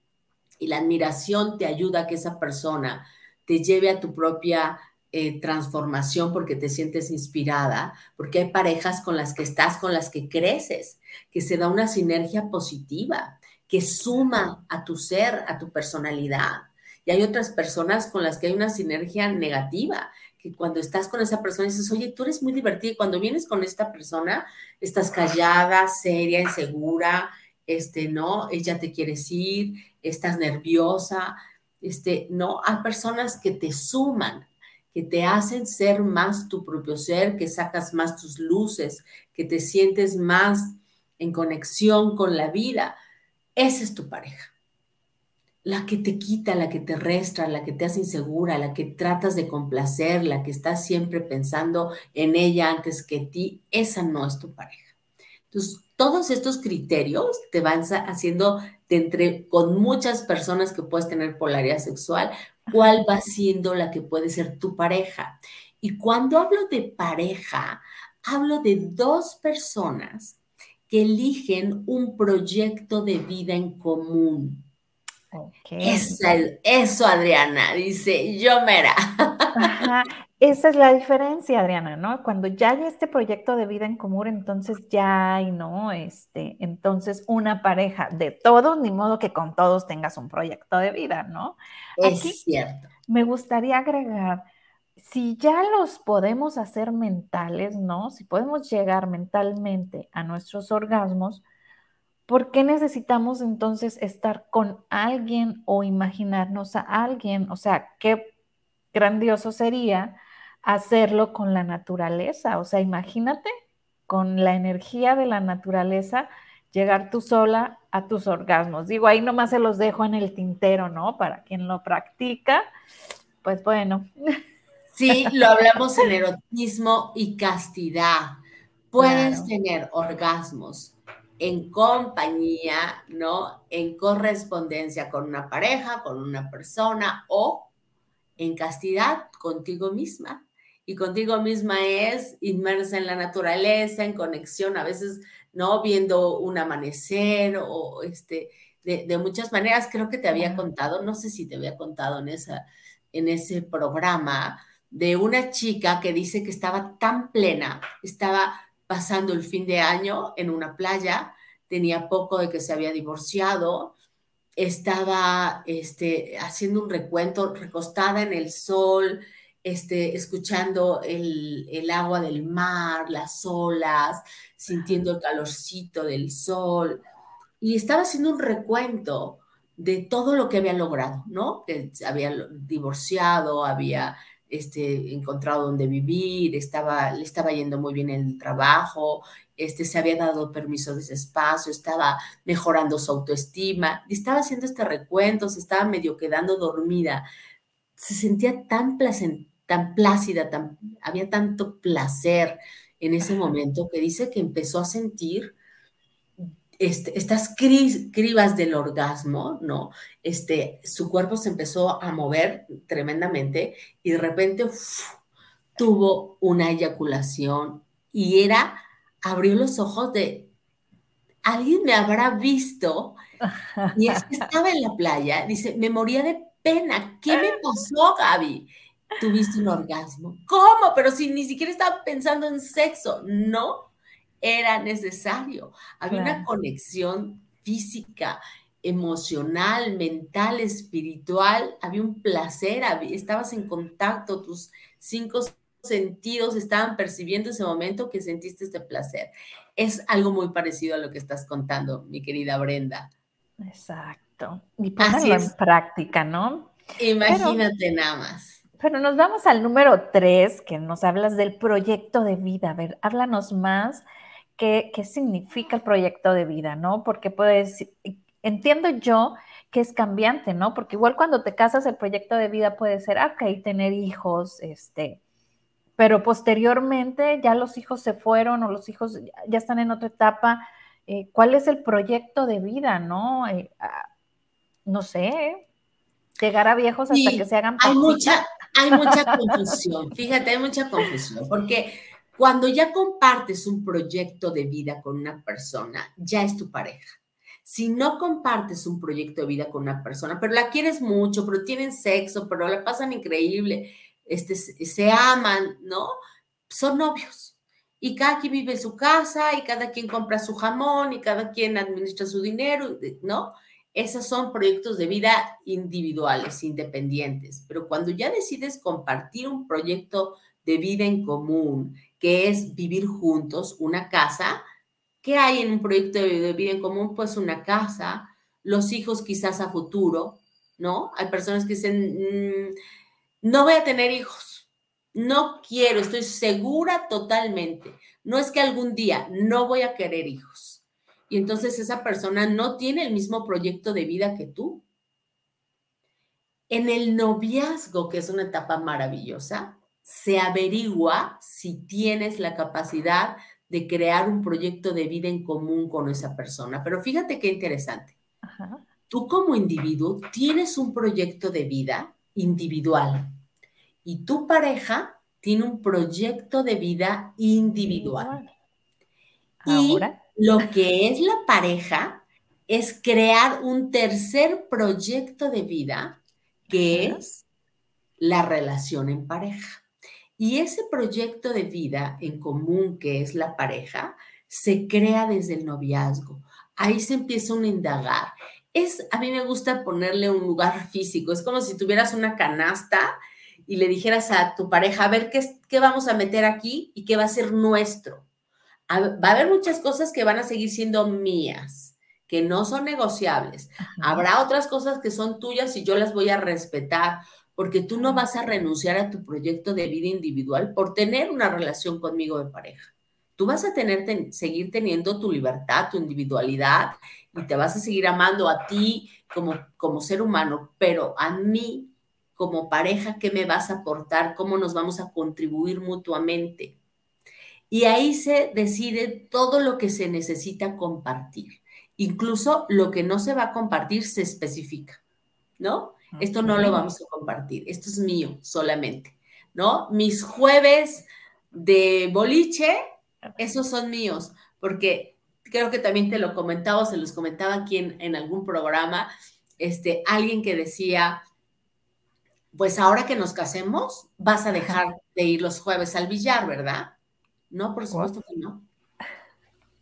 y la admiración te ayuda a que esa persona te lleve a tu propia eh, transformación porque te sientes inspirada, porque hay parejas con las que estás, con las que creces, que se da una sinergia positiva, que suma a tu ser, a tu personalidad. Y hay otras personas con las que hay una sinergia negativa, cuando estás con esa persona dices, oye, tú eres muy divertida cuando vienes con esta persona estás callada, seria, insegura, este, ¿no? Ella te quiere ir, estás nerviosa, este, ¿no? Hay personas que te suman, que te hacen ser más tu propio ser, que sacas más tus luces, que te sientes más en conexión con la vida. Esa es tu pareja la que te quita, la que te resta, la que te hace insegura, la que tratas de complacer, la que estás siempre pensando en ella antes que ti, esa no es tu pareja. Entonces, todos estos criterios te van haciendo de entre con muchas personas que puedes tener polaridad sexual, cuál va siendo la que puede ser tu pareja. Y cuando hablo de pareja, hablo de dos personas que eligen un proyecto de vida en común eso, Adriana, dice yo mera. Esa es la diferencia, Adriana, ¿no? Cuando ya hay este proyecto de vida en común, entonces ya hay, ¿no? Este, entonces una pareja de todos, ni modo que con todos tengas un proyecto de vida, ¿no? Es cierto. Me gustaría agregar, si ya los podemos hacer mentales, ¿no? Si podemos llegar mentalmente a nuestros orgasmos, ¿Por qué necesitamos entonces estar con alguien o imaginarnos a alguien? O sea, qué grandioso sería hacerlo con la naturaleza. O sea, imagínate con la energía de la naturaleza llegar tú sola a tus orgasmos. Digo, ahí nomás se los dejo en el tintero, ¿no? Para quien lo practica, pues bueno. <laughs> Sí, lo hablamos en erotismo y castidad. Puedes tener orgasmos en compañía, ¿no? En correspondencia con una pareja, con una persona o en castidad contigo misma. Y contigo misma es inmersa en la naturaleza, en conexión, a veces, ¿no? Viendo un amanecer o este, de, muchas maneras. Creo que te había contado, no sé si te había contado en, esa, en ese programa, de una chica que dice que estaba tan plena, estaba pasando el fin de año en una playa, tenía poco de que se había divorciado, estaba este, haciendo un recuento, recostada en el sol, este, escuchando el, el, agua del mar, las olas, sintiendo el calorcito del sol, y estaba haciendo un recuento de todo lo que había logrado, ¿no? Que había divorciado, había este, encontrado donde vivir, estaba, le estaba yendo muy bien el trabajo, este, se había dado permiso de ese espacio, estaba mejorando su autoestima, y estaba haciendo este recuento, se estaba medio quedando dormida, se sentía tan, tan plácida, tan, había tanto placer en ese momento que dice que empezó a sentir este, estas cribas del orgasmo, ¿no? Este, su cuerpo se empezó a mover tremendamente y de repente tuvo una eyaculación y era, abrió los ojos de, alguien me habrá visto y es que estaba en la playa, dice, me moría de pena, ¿qué me pasó, Gaby? Tuviste un orgasmo. ¿Cómo? Pero si ni siquiera estaba pensando en sexo, ¿no? Era necesario. Había una conexión física, emocional, mental, espiritual, había un placer, estabas en contacto, tus cinco sentidos estaban percibiendo ese momento que sentiste este placer. Es algo muy parecido a lo que estás contando, mi querida Brenda. Exacto. Y ponerlo en práctica, ¿no? Imagínate nada más. Pero nos vamos al número tres, que nos hablas del proyecto de vida. A ver, háblanos más qué, significa el proyecto de vida, ¿no? Porque puedes, entiendo yo que es cambiante, ¿no? Porque igual cuando te casas el proyecto de vida puede ser, ah, ok, tener hijos, este, pero posteriormente ya los hijos se fueron o los hijos ya están en otra etapa. Eh, ¿Cuál es el proyecto de vida, no? Eh, ah, no sé, llegar a viejos hasta que se hagan hay mucha, hay mucha <laughs> confusión, fíjate, hay mucha confusión, porque cuando ya compartes un proyecto de vida con una persona, ya es tu pareja. Si no compartes un proyecto de vida con una persona, pero la quieres mucho, pero tienen sexo, pero la pasan increíble, este, se aman, ¿no? Son novios. Y cada quien vive en su casa y cada quien compra su jamón y cada quien administra su dinero, ¿no? Esos son proyectos de vida individuales, independientes. Pero cuando ya decides compartir un proyecto de vida en común, que es vivir juntos, una casa. ¿Qué hay en un proyecto de vida en común? Pues una casa, los hijos quizás a futuro, ¿no? Hay personas que dicen, mm, no voy a tener hijos, no quiero, estoy segura totalmente. No es que algún día no voy a querer hijos. Y entonces esa persona no tiene el mismo proyecto de vida que tú. En el noviazgo, que es una etapa maravillosa, se averigua si tienes la capacidad de crear un proyecto de vida en común con esa persona. Pero fíjate qué interesante. Tú como individuo tienes un proyecto de vida individual y tu pareja tiene un proyecto de vida individual. Y lo que es la pareja es crear un tercer proyecto de vida que es la relación en pareja. Y ese proyecto de vida en común que es la pareja se crea desde el noviazgo. Ahí se empieza a indagar. Es, a mí me gusta ponerle un lugar <laughs> físico. Es como si tuvieras una canasta y le dijeras a tu pareja, a ver, ¿qué, qué vamos a meter aquí y qué va a ser nuestro? va a haber muchas cosas que van a seguir siendo mías, que no son negociables. Habrá otras cosas que son tuyas y yo las voy a respetar porque tú no vas a renunciar a tu proyecto de vida individual por tener una relación conmigo de pareja. Tú vas a tener, seguir teniendo tu libertad, tu individualidad y te vas a seguir amando a ti como, como ser humano, pero a mí como pareja, ¿qué me vas a aportar? ¿Cómo nos vamos a contribuir mutuamente? Y ahí se decide todo lo que se necesita compartir. Incluso lo que no se va a compartir se especifica, ¿no? Esto no lo vamos a compartir, esto es mío solamente, ¿no? Mis jueves de boliche, esos son míos, porque creo que también te lo comentaba, se los comentaba aquí en, en algún programa, este, alguien que decía, pues ahora que nos casemos, vas a dejar de ir los jueves al billar, ¿verdad? No, por supuesto que no.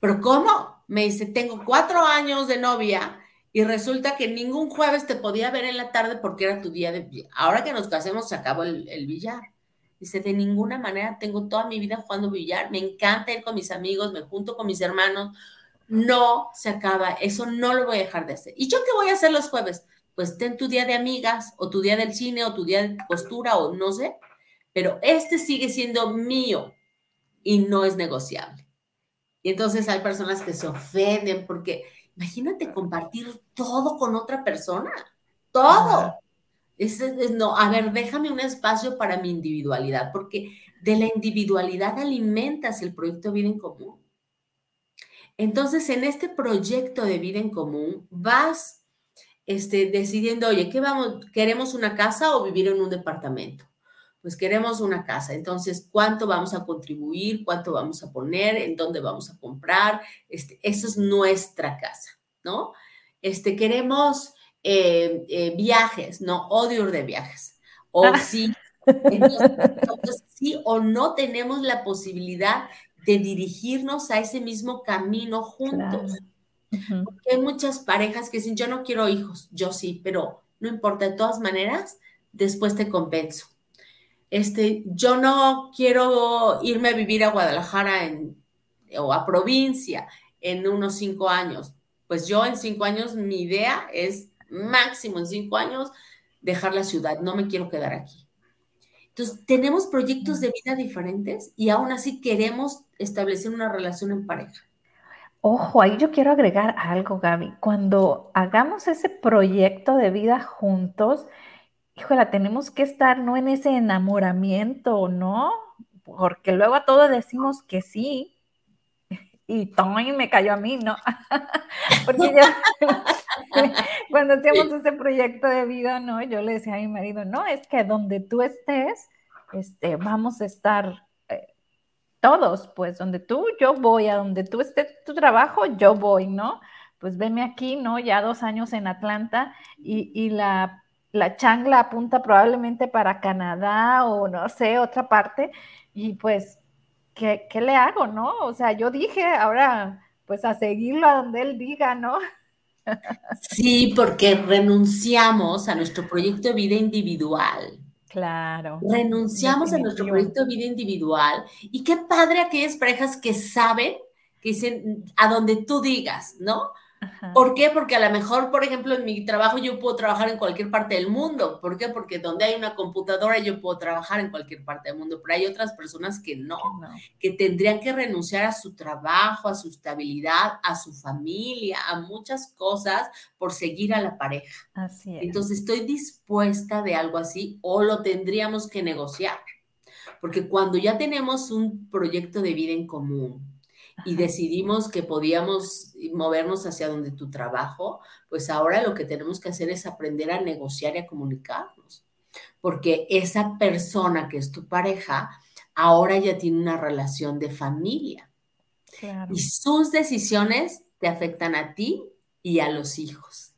¿Pero cómo? Me dice, tengo cuatro años de novia y resulta que ningún jueves te podía ver en la tarde porque era tu día de... Ahora que nos casemos se acabó el, el billar. Dice, de ninguna manera tengo toda mi vida jugando billar, me encanta ir con mis amigos, me junto con mis hermanos, no se acaba, eso no lo voy a dejar de hacer. ¿Y yo qué voy a hacer los jueves? Pues ten tu día de amigas, o tu día del cine, o tu día de costura, o no sé, pero este sigue siendo mío y no es negociable. Y entonces hay personas que se ofenden porque imagínate compartir todo con otra persona, todo. Es, no, a ver, déjame un espacio para mi individualidad, porque de la individualidad alimentas el proyecto de vida en común. Entonces, en este proyecto de vida en común, vas este, decidiendo, oye, ¿qué vamos? ¿Queremos una casa o vivir en un departamento? Pues queremos una casa. Entonces, ¿cuánto vamos a contribuir? ¿Cuánto vamos a poner? ¿En dónde vamos a comprar? Este, eso es nuestra casa, ¿no? Este, queremos eh, eh, viajes, no, odio de viajes. O ah. sí, <laughs> entonces, sí o no tenemos la posibilidad de dirigirnos a ese mismo camino juntos. Porque hay muchas parejas que dicen, yo no quiero hijos, yo sí, pero no importa, de todas maneras, después te compenso este, yo no quiero irme a vivir a Guadalajara en, o a provincia en unos cinco años. Pues yo en cinco años, mi idea es máximo en cinco años dejar la ciudad, no me quiero quedar aquí. Entonces, tenemos proyectos de vida diferentes y aún así queremos establecer una relación en pareja. Ojo, ahí yo quiero agregar algo, Gaby. Cuando hagamos ese proyecto de vida juntos, híjola, tenemos que estar no en ese enamoramiento, ¿no? Porque luego a todos decimos que sí. Y Tony me cayó a mí, ¿no? <laughs> Porque ya <laughs> cuando hacíamos ese proyecto de vida, ¿no? Yo le decía a mi marido, no, es que donde tú estés, este, vamos a estar eh, todos, pues donde tú, yo voy, a donde tú estés tu trabajo, yo voy, ¿no? Pues venme aquí, ¿no? Ya dos años en Atlanta y, y la la changla apunta probablemente para Canadá o no sé, otra parte, y pues, ¿qué, le hago, no? O sea, yo dije, ahora, pues a seguirlo a donde él diga, ¿no? Sí, porque renunciamos a nuestro proyecto de vida individual. Claro. Renunciamos a nuestro proyecto de vida individual. Y qué padre aquellas parejas que saben, que dicen a donde tú digas, ¿no? ¿Por qué? Porque a lo mejor, por ejemplo, en mi trabajo yo puedo trabajar en cualquier parte del mundo. ¿Por qué? Porque donde hay una computadora yo puedo trabajar en cualquier parte del mundo, pero hay otras personas que no, que tendrían que renunciar a su trabajo, a su estabilidad, a su familia, a muchas cosas por seguir a la pareja. Así es. Entonces, estoy dispuesta de algo así o lo tendríamos que negociar. Porque cuando ya tenemos un proyecto de vida en común, y decidimos que podíamos movernos hacia donde tu trabajo, pues ahora lo que tenemos que hacer es aprender a negociar y a comunicarnos, porque esa persona que es tu pareja ahora ya tiene una relación de familia. Y sus decisiones te afectan a ti y a los hijos.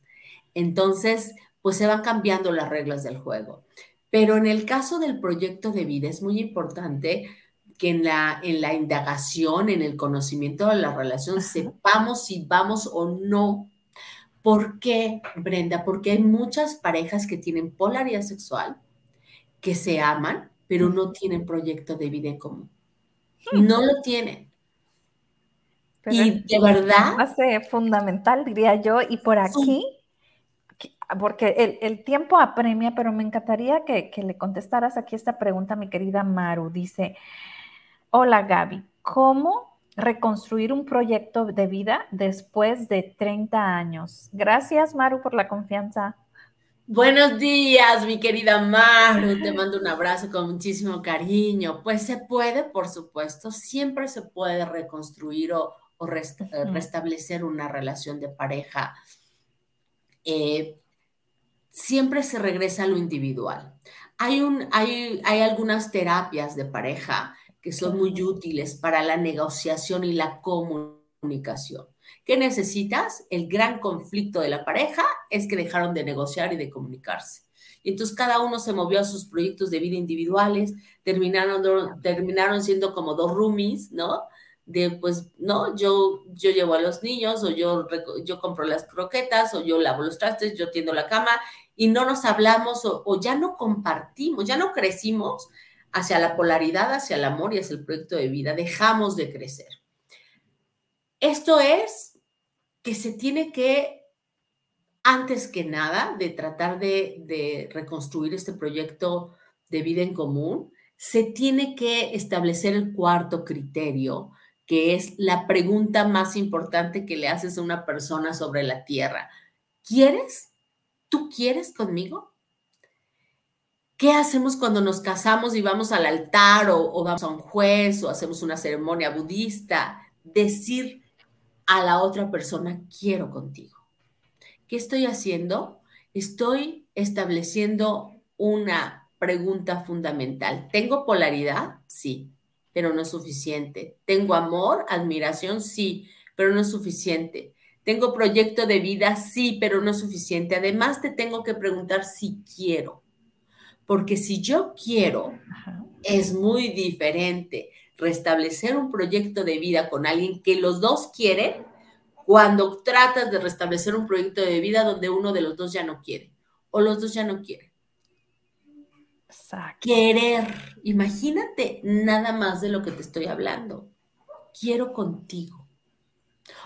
Entonces, pues se van cambiando las reglas del juego. Pero en el caso del proyecto de vida es muy importante que en la, en la indagación, en el conocimiento de la relación, sepamos si vamos o no. ¿Por qué, Brenda? Porque hay muchas parejas que tienen polaridad sexual, que se aman, pero no tienen proyecto de vida en común. Hmm. No lo tienen. y de verdad. Hace fundamental, diría yo, y por aquí, porque el, tiempo apremia, pero me encantaría que, que le contestaras aquí esta pregunta, mi querida Maru. Dice, Hola Gaby, ¿cómo reconstruir un proyecto de vida después de 30 años. Gracias, Maru, por la confianza. Buenos días, mi querida Maru. Te mando un abrazo con muchísimo cariño. Pues se puede, por supuesto, siempre se puede reconstruir o, eh, restablecer una relación de pareja. Eh, siempre se regresa a lo individual. Hay, un, hay, hay algunas terapias de pareja que son muy útiles para la negociación y la comunicación. ¿Qué necesitas? El gran conflicto de la pareja es que dejaron de negociar y de comunicarse. Y entonces cada uno se movió a sus proyectos de vida individuales, terminaron, terminaron siendo como dos roomies, ¿no? De pues, no, yo, yo llevo a los niños, o yo, yo compro las croquetas, o yo lavo los trastes, yo tiendo la cama, y no nos hablamos, o, o ya no compartimos, ya no crecimos hacia la polaridad, hacia el amor y hacia el proyecto de vida, dejamos de crecer. Esto es que se tiene que, antes que nada, de tratar de, reconstruir este proyecto de vida en común, se tiene que establecer el cuarto criterio, que es la pregunta más importante que le haces a una persona sobre la tierra. ¿Quieres? ¿Tú quieres conmigo? ¿Qué hacemos cuando nos casamos y vamos al altar o, vamos a un juez o hacemos una ceremonia budista? Decir a la otra persona, quiero contigo. ¿Qué estoy haciendo? Estoy estableciendo una pregunta fundamental. ¿Tengo polaridad? Sí, pero no es suficiente. ¿Tengo amor, admiración? Sí, pero no es suficiente. ¿Tengo proyecto de vida? Sí, pero no es suficiente. Además, te tengo que preguntar si quiero. Porque si yo quiero, es muy diferente restablecer un proyecto de vida con alguien que los dos quieren cuando tratas de restablecer un proyecto de vida donde uno de los dos ya no quiere o los dos ya no quieren. Querer, imagínate nada más de lo que te estoy hablando. Quiero contigo.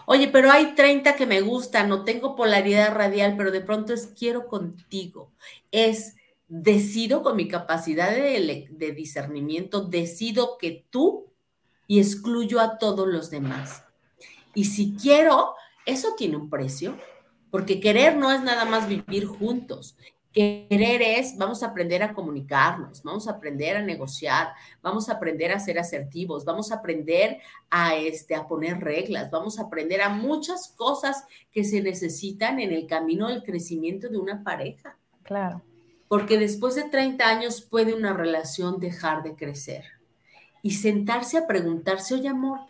Oye, pero hay 30 que me gustan, no tengo polaridad radial, pero de pronto es quiero contigo. Es decido con mi capacidad de, discernimiento, decido que tú y excluyo a todos los demás. Y si quiero, eso tiene un precio, porque querer no es nada más vivir juntos. Querer es, vamos a aprender a comunicarnos, vamos a aprender a negociar, vamos a aprender a ser asertivos, vamos a aprender a, este, a poner reglas, vamos a aprender a muchas cosas que se necesitan en el camino del crecimiento de una pareja. Claro porque después de 30 años puede una relación dejar de crecer. Y sentarse a preguntarse, oye, amor,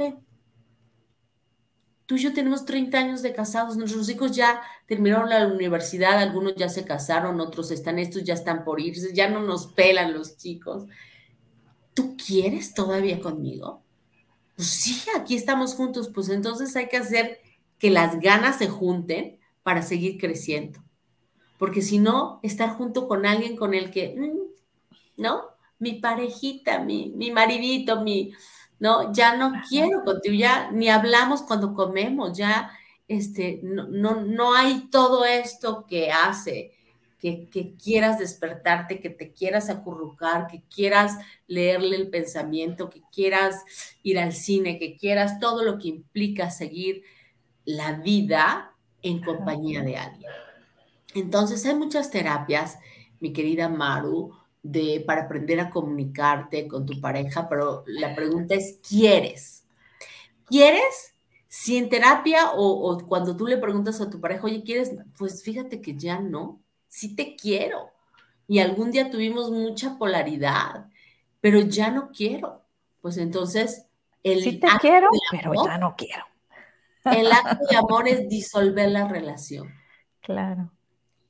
tú y yo tenemos 30 años de casados, nuestros hijos ya terminaron la universidad, algunos ya se casaron, otros están, estos ya están por irse, ya no nos pelan los chicos. ¿Tú quieres todavía conmigo? Pues sí, aquí estamos juntos, pues entonces hay que hacer que las ganas se junten para seguir creciendo porque si no, estar junto con alguien con el que, mm, ¿no? Mi parejita, mi, mi maridito, mi, ¿no? Ya no quiero contigo, ya ni hablamos cuando comemos, ya, este, no, no, no hay todo esto que hace que, que, quieras despertarte, que te quieras acurrucar, que quieras leerle el pensamiento, que quieras ir al cine, que quieras todo lo que implica seguir la vida en compañía de alguien. Entonces hay muchas terapias, mi querida Maru, de, para aprender a comunicarte con tu pareja, pero la pregunta es, ¿quieres? ¿Quieres? Si en terapia o, cuando tú le preguntas a tu pareja, oye, ¿quieres? Pues fíjate que ya no, sí te quiero. Y algún día tuvimos mucha polaridad, pero ya no quiero. Pues entonces, el... Sí te quiero, pero ya no quiero. El acto de amor es disolver la relación. <laughs> Claro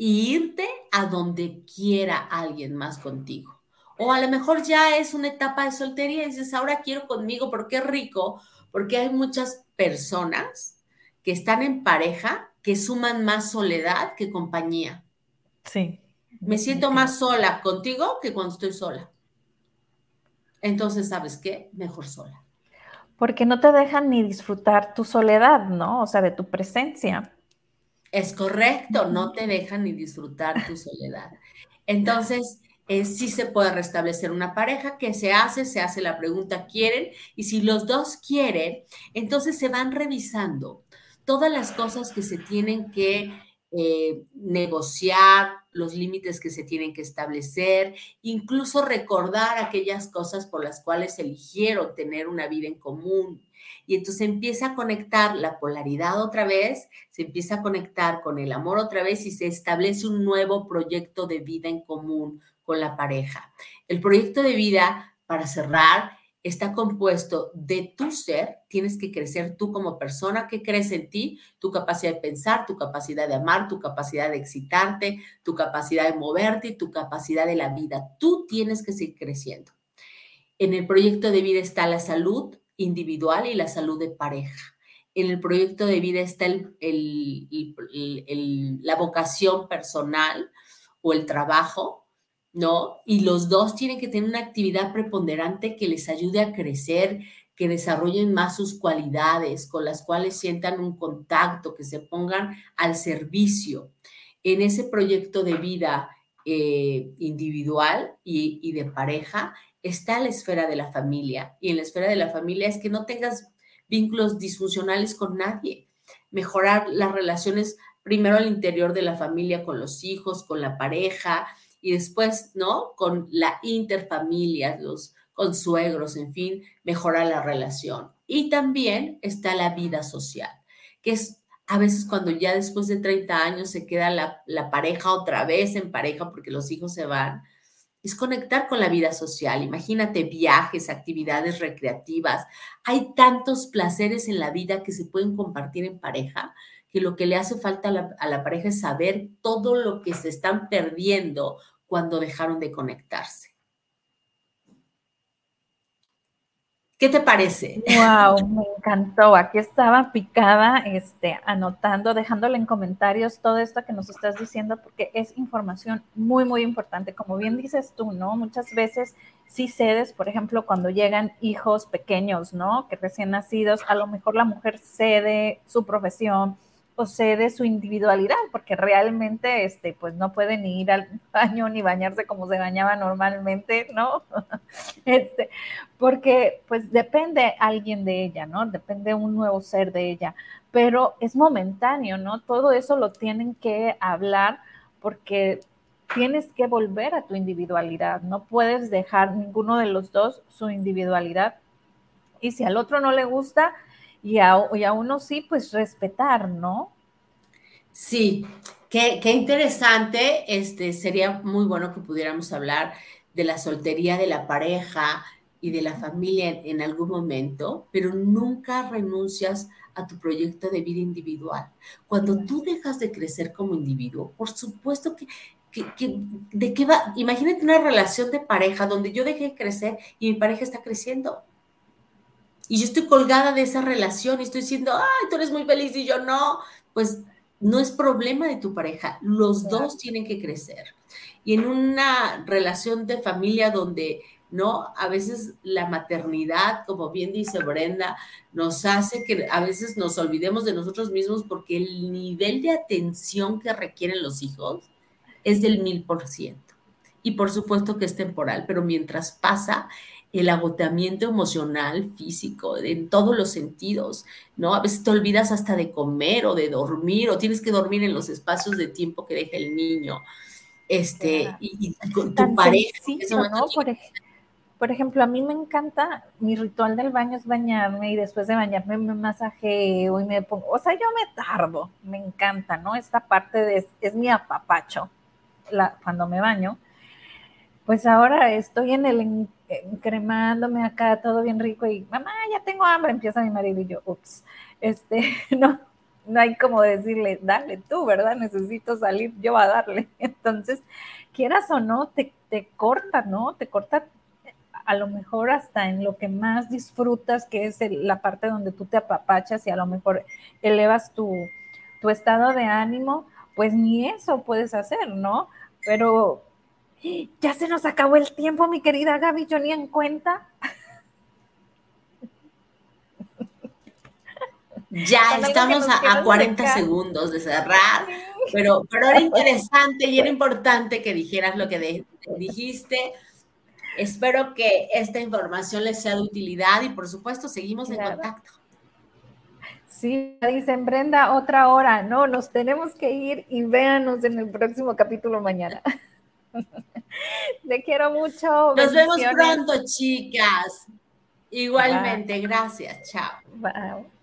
y irte a donde quiera alguien más contigo. O a lo mejor ya es una etapa de soltería y dices, ahora quiero conmigo, porque es rico, porque hay muchas personas que están en pareja que suman más soledad que compañía. Sí. Me siento más sola contigo que cuando estoy sola. Entonces, ¿sabes qué? Mejor sola. Porque no te dejan ni disfrutar tu soledad, ¿no? O sea, de tu presencia. Es correcto, no te dejan ni disfrutar tu soledad. Entonces, eh, sí se puede restablecer una pareja, que se hace, se hace la pregunta, ¿quieren? Y si los dos quieren, entonces se van revisando todas las cosas que se tienen que eh, negociar, los límites que se tienen que establecer, incluso recordar aquellas cosas por las cuales eligieron tener una vida en común. Y entonces empieza a conectar la polaridad otra vez, se empieza a conectar con el amor otra vez y se establece un nuevo proyecto de vida en común con la pareja. El proyecto de vida, para cerrar, está compuesto de tu ser, tienes que crecer tú como persona que crees en ti, tu capacidad de pensar, tu capacidad de amar, tu capacidad de excitarte, tu capacidad de moverte tu capacidad de la vida. Tú tienes que seguir creciendo. En el proyecto de vida está la salud individual y la salud de pareja. En el proyecto de vida está la vocación personal o el trabajo, ¿no? Y los dos tienen que tener una actividad preponderante que les ayude a crecer, que desarrollen más sus cualidades, con las cuales sientan un contacto, que se pongan al servicio. En ese proyecto de vida eh, individual y de pareja está la esfera de la familia. Y en la esfera de la familia es que no tengas vínculos disfuncionales con nadie. Mejorar las relaciones primero al interior de la familia, con los hijos, con la pareja, y después, ¿no? Con la interfamilia, los consuegros, en fin, mejorar la relación. Y también está la vida social, que es a veces cuando ya después de 30 años se queda la, la pareja otra vez en pareja porque los hijos se van, es conectar con la vida social. Imagínate viajes, actividades recreativas. Hay tantos placeres en la vida que se pueden compartir en pareja que lo que le hace falta a la, a la, pareja es saber todo lo que se están perdiendo cuando dejaron de conectarse. ¿Qué te parece? Wow, me encantó. Aquí estaba picada, este, anotando, dejándole en comentarios todo esto que nos estás diciendo, porque es información muy, muy importante. Como bien dices tú, ¿no? Muchas veces sí cedes, por ejemplo, cuando llegan hijos pequeños, ¿no? Que recién nacidos, a lo mejor la mujer cede su profesión, cede su individualidad, porque realmente este, pues no puede ni ir al baño ni bañarse como se bañaba normalmente, ¿no? <laughs> Este, porque pues depende alguien de ella, ¿no? Depende un nuevo ser de ella, pero es momentáneo, ¿no? Todo eso lo tienen que hablar porque tienes que volver a tu individualidad, no puedes dejar ninguno de los dos su individualidad. Y si al otro no le gusta, y a, y a uno sí, pues respetar, ¿no? Sí, qué, qué, interesante. Este, sería muy bueno que pudiéramos hablar de la soltería de la pareja y de la familia en, en, algún momento, pero nunca renuncias a tu proyecto de vida individual. Cuando tú dejas de crecer como individuo, por supuesto que, que, que de qué va, imagínate una relación de pareja donde yo dejé de crecer y mi pareja está creciendo y yo estoy colgada de esa relación y estoy diciendo, ay, tú eres muy feliz y yo no, pues no es problema de tu pareja, los dos tienen que crecer. Y en una relación de familia donde, ¿no? A veces la maternidad, como bien dice Brenda, nos hace que a veces nos olvidemos de nosotros mismos porque el nivel de atención que requieren los hijos es del mil por ciento. Y por supuesto que es temporal, pero mientras pasa, el agotamiento emocional, físico, en todos los sentidos, ¿no? A veces te olvidas hasta de comer o de dormir, o tienes que dormir en los espacios de tiempo que deja el niño. Este, y, y, con tu pareja. ¿no? Por, por, ejemplo, a mí me encanta, mi ritual del baño es bañarme y después de bañarme me masajeo y me pongo, o sea, yo me tardo, me encanta, ¿no? Esta parte de, es mi apapacho la, cuando me baño. Pues ahora estoy en el cremándome acá, todo bien rico, y mamá, ya tengo hambre, empieza mi marido y yo, ups, este, <laughs> no, no hay como decirle, dale tú, ¿verdad? Necesito salir yo a darle. <laughs> Entonces, quieras o no, te, te corta, ¿no? Te corta a lo mejor hasta en lo que más disfrutas, que es la parte donde tú te apapachas y a lo mejor elevas tu, tu estado de ánimo, pues ni eso puedes hacer, ¿no? Pero <gasps> Ya se nos acabó el tiempo, mi querida Gaby, yo ni en cuenta. Ya estamos a, a 40 segundos de cerrar, pero, pero era interesante y era importante que dijeras lo que dijiste. Espero que esta información les sea de utilidad y por supuesto seguimos en contacto. Sí, dicen Brenda, otra hora. No, nos tenemos que ir y véanos en el próximo capítulo mañana. <laughs> <laughs> Te quiero mucho. Nos vemos pronto, chicas. Igualmente, gracias. Chao. Bye.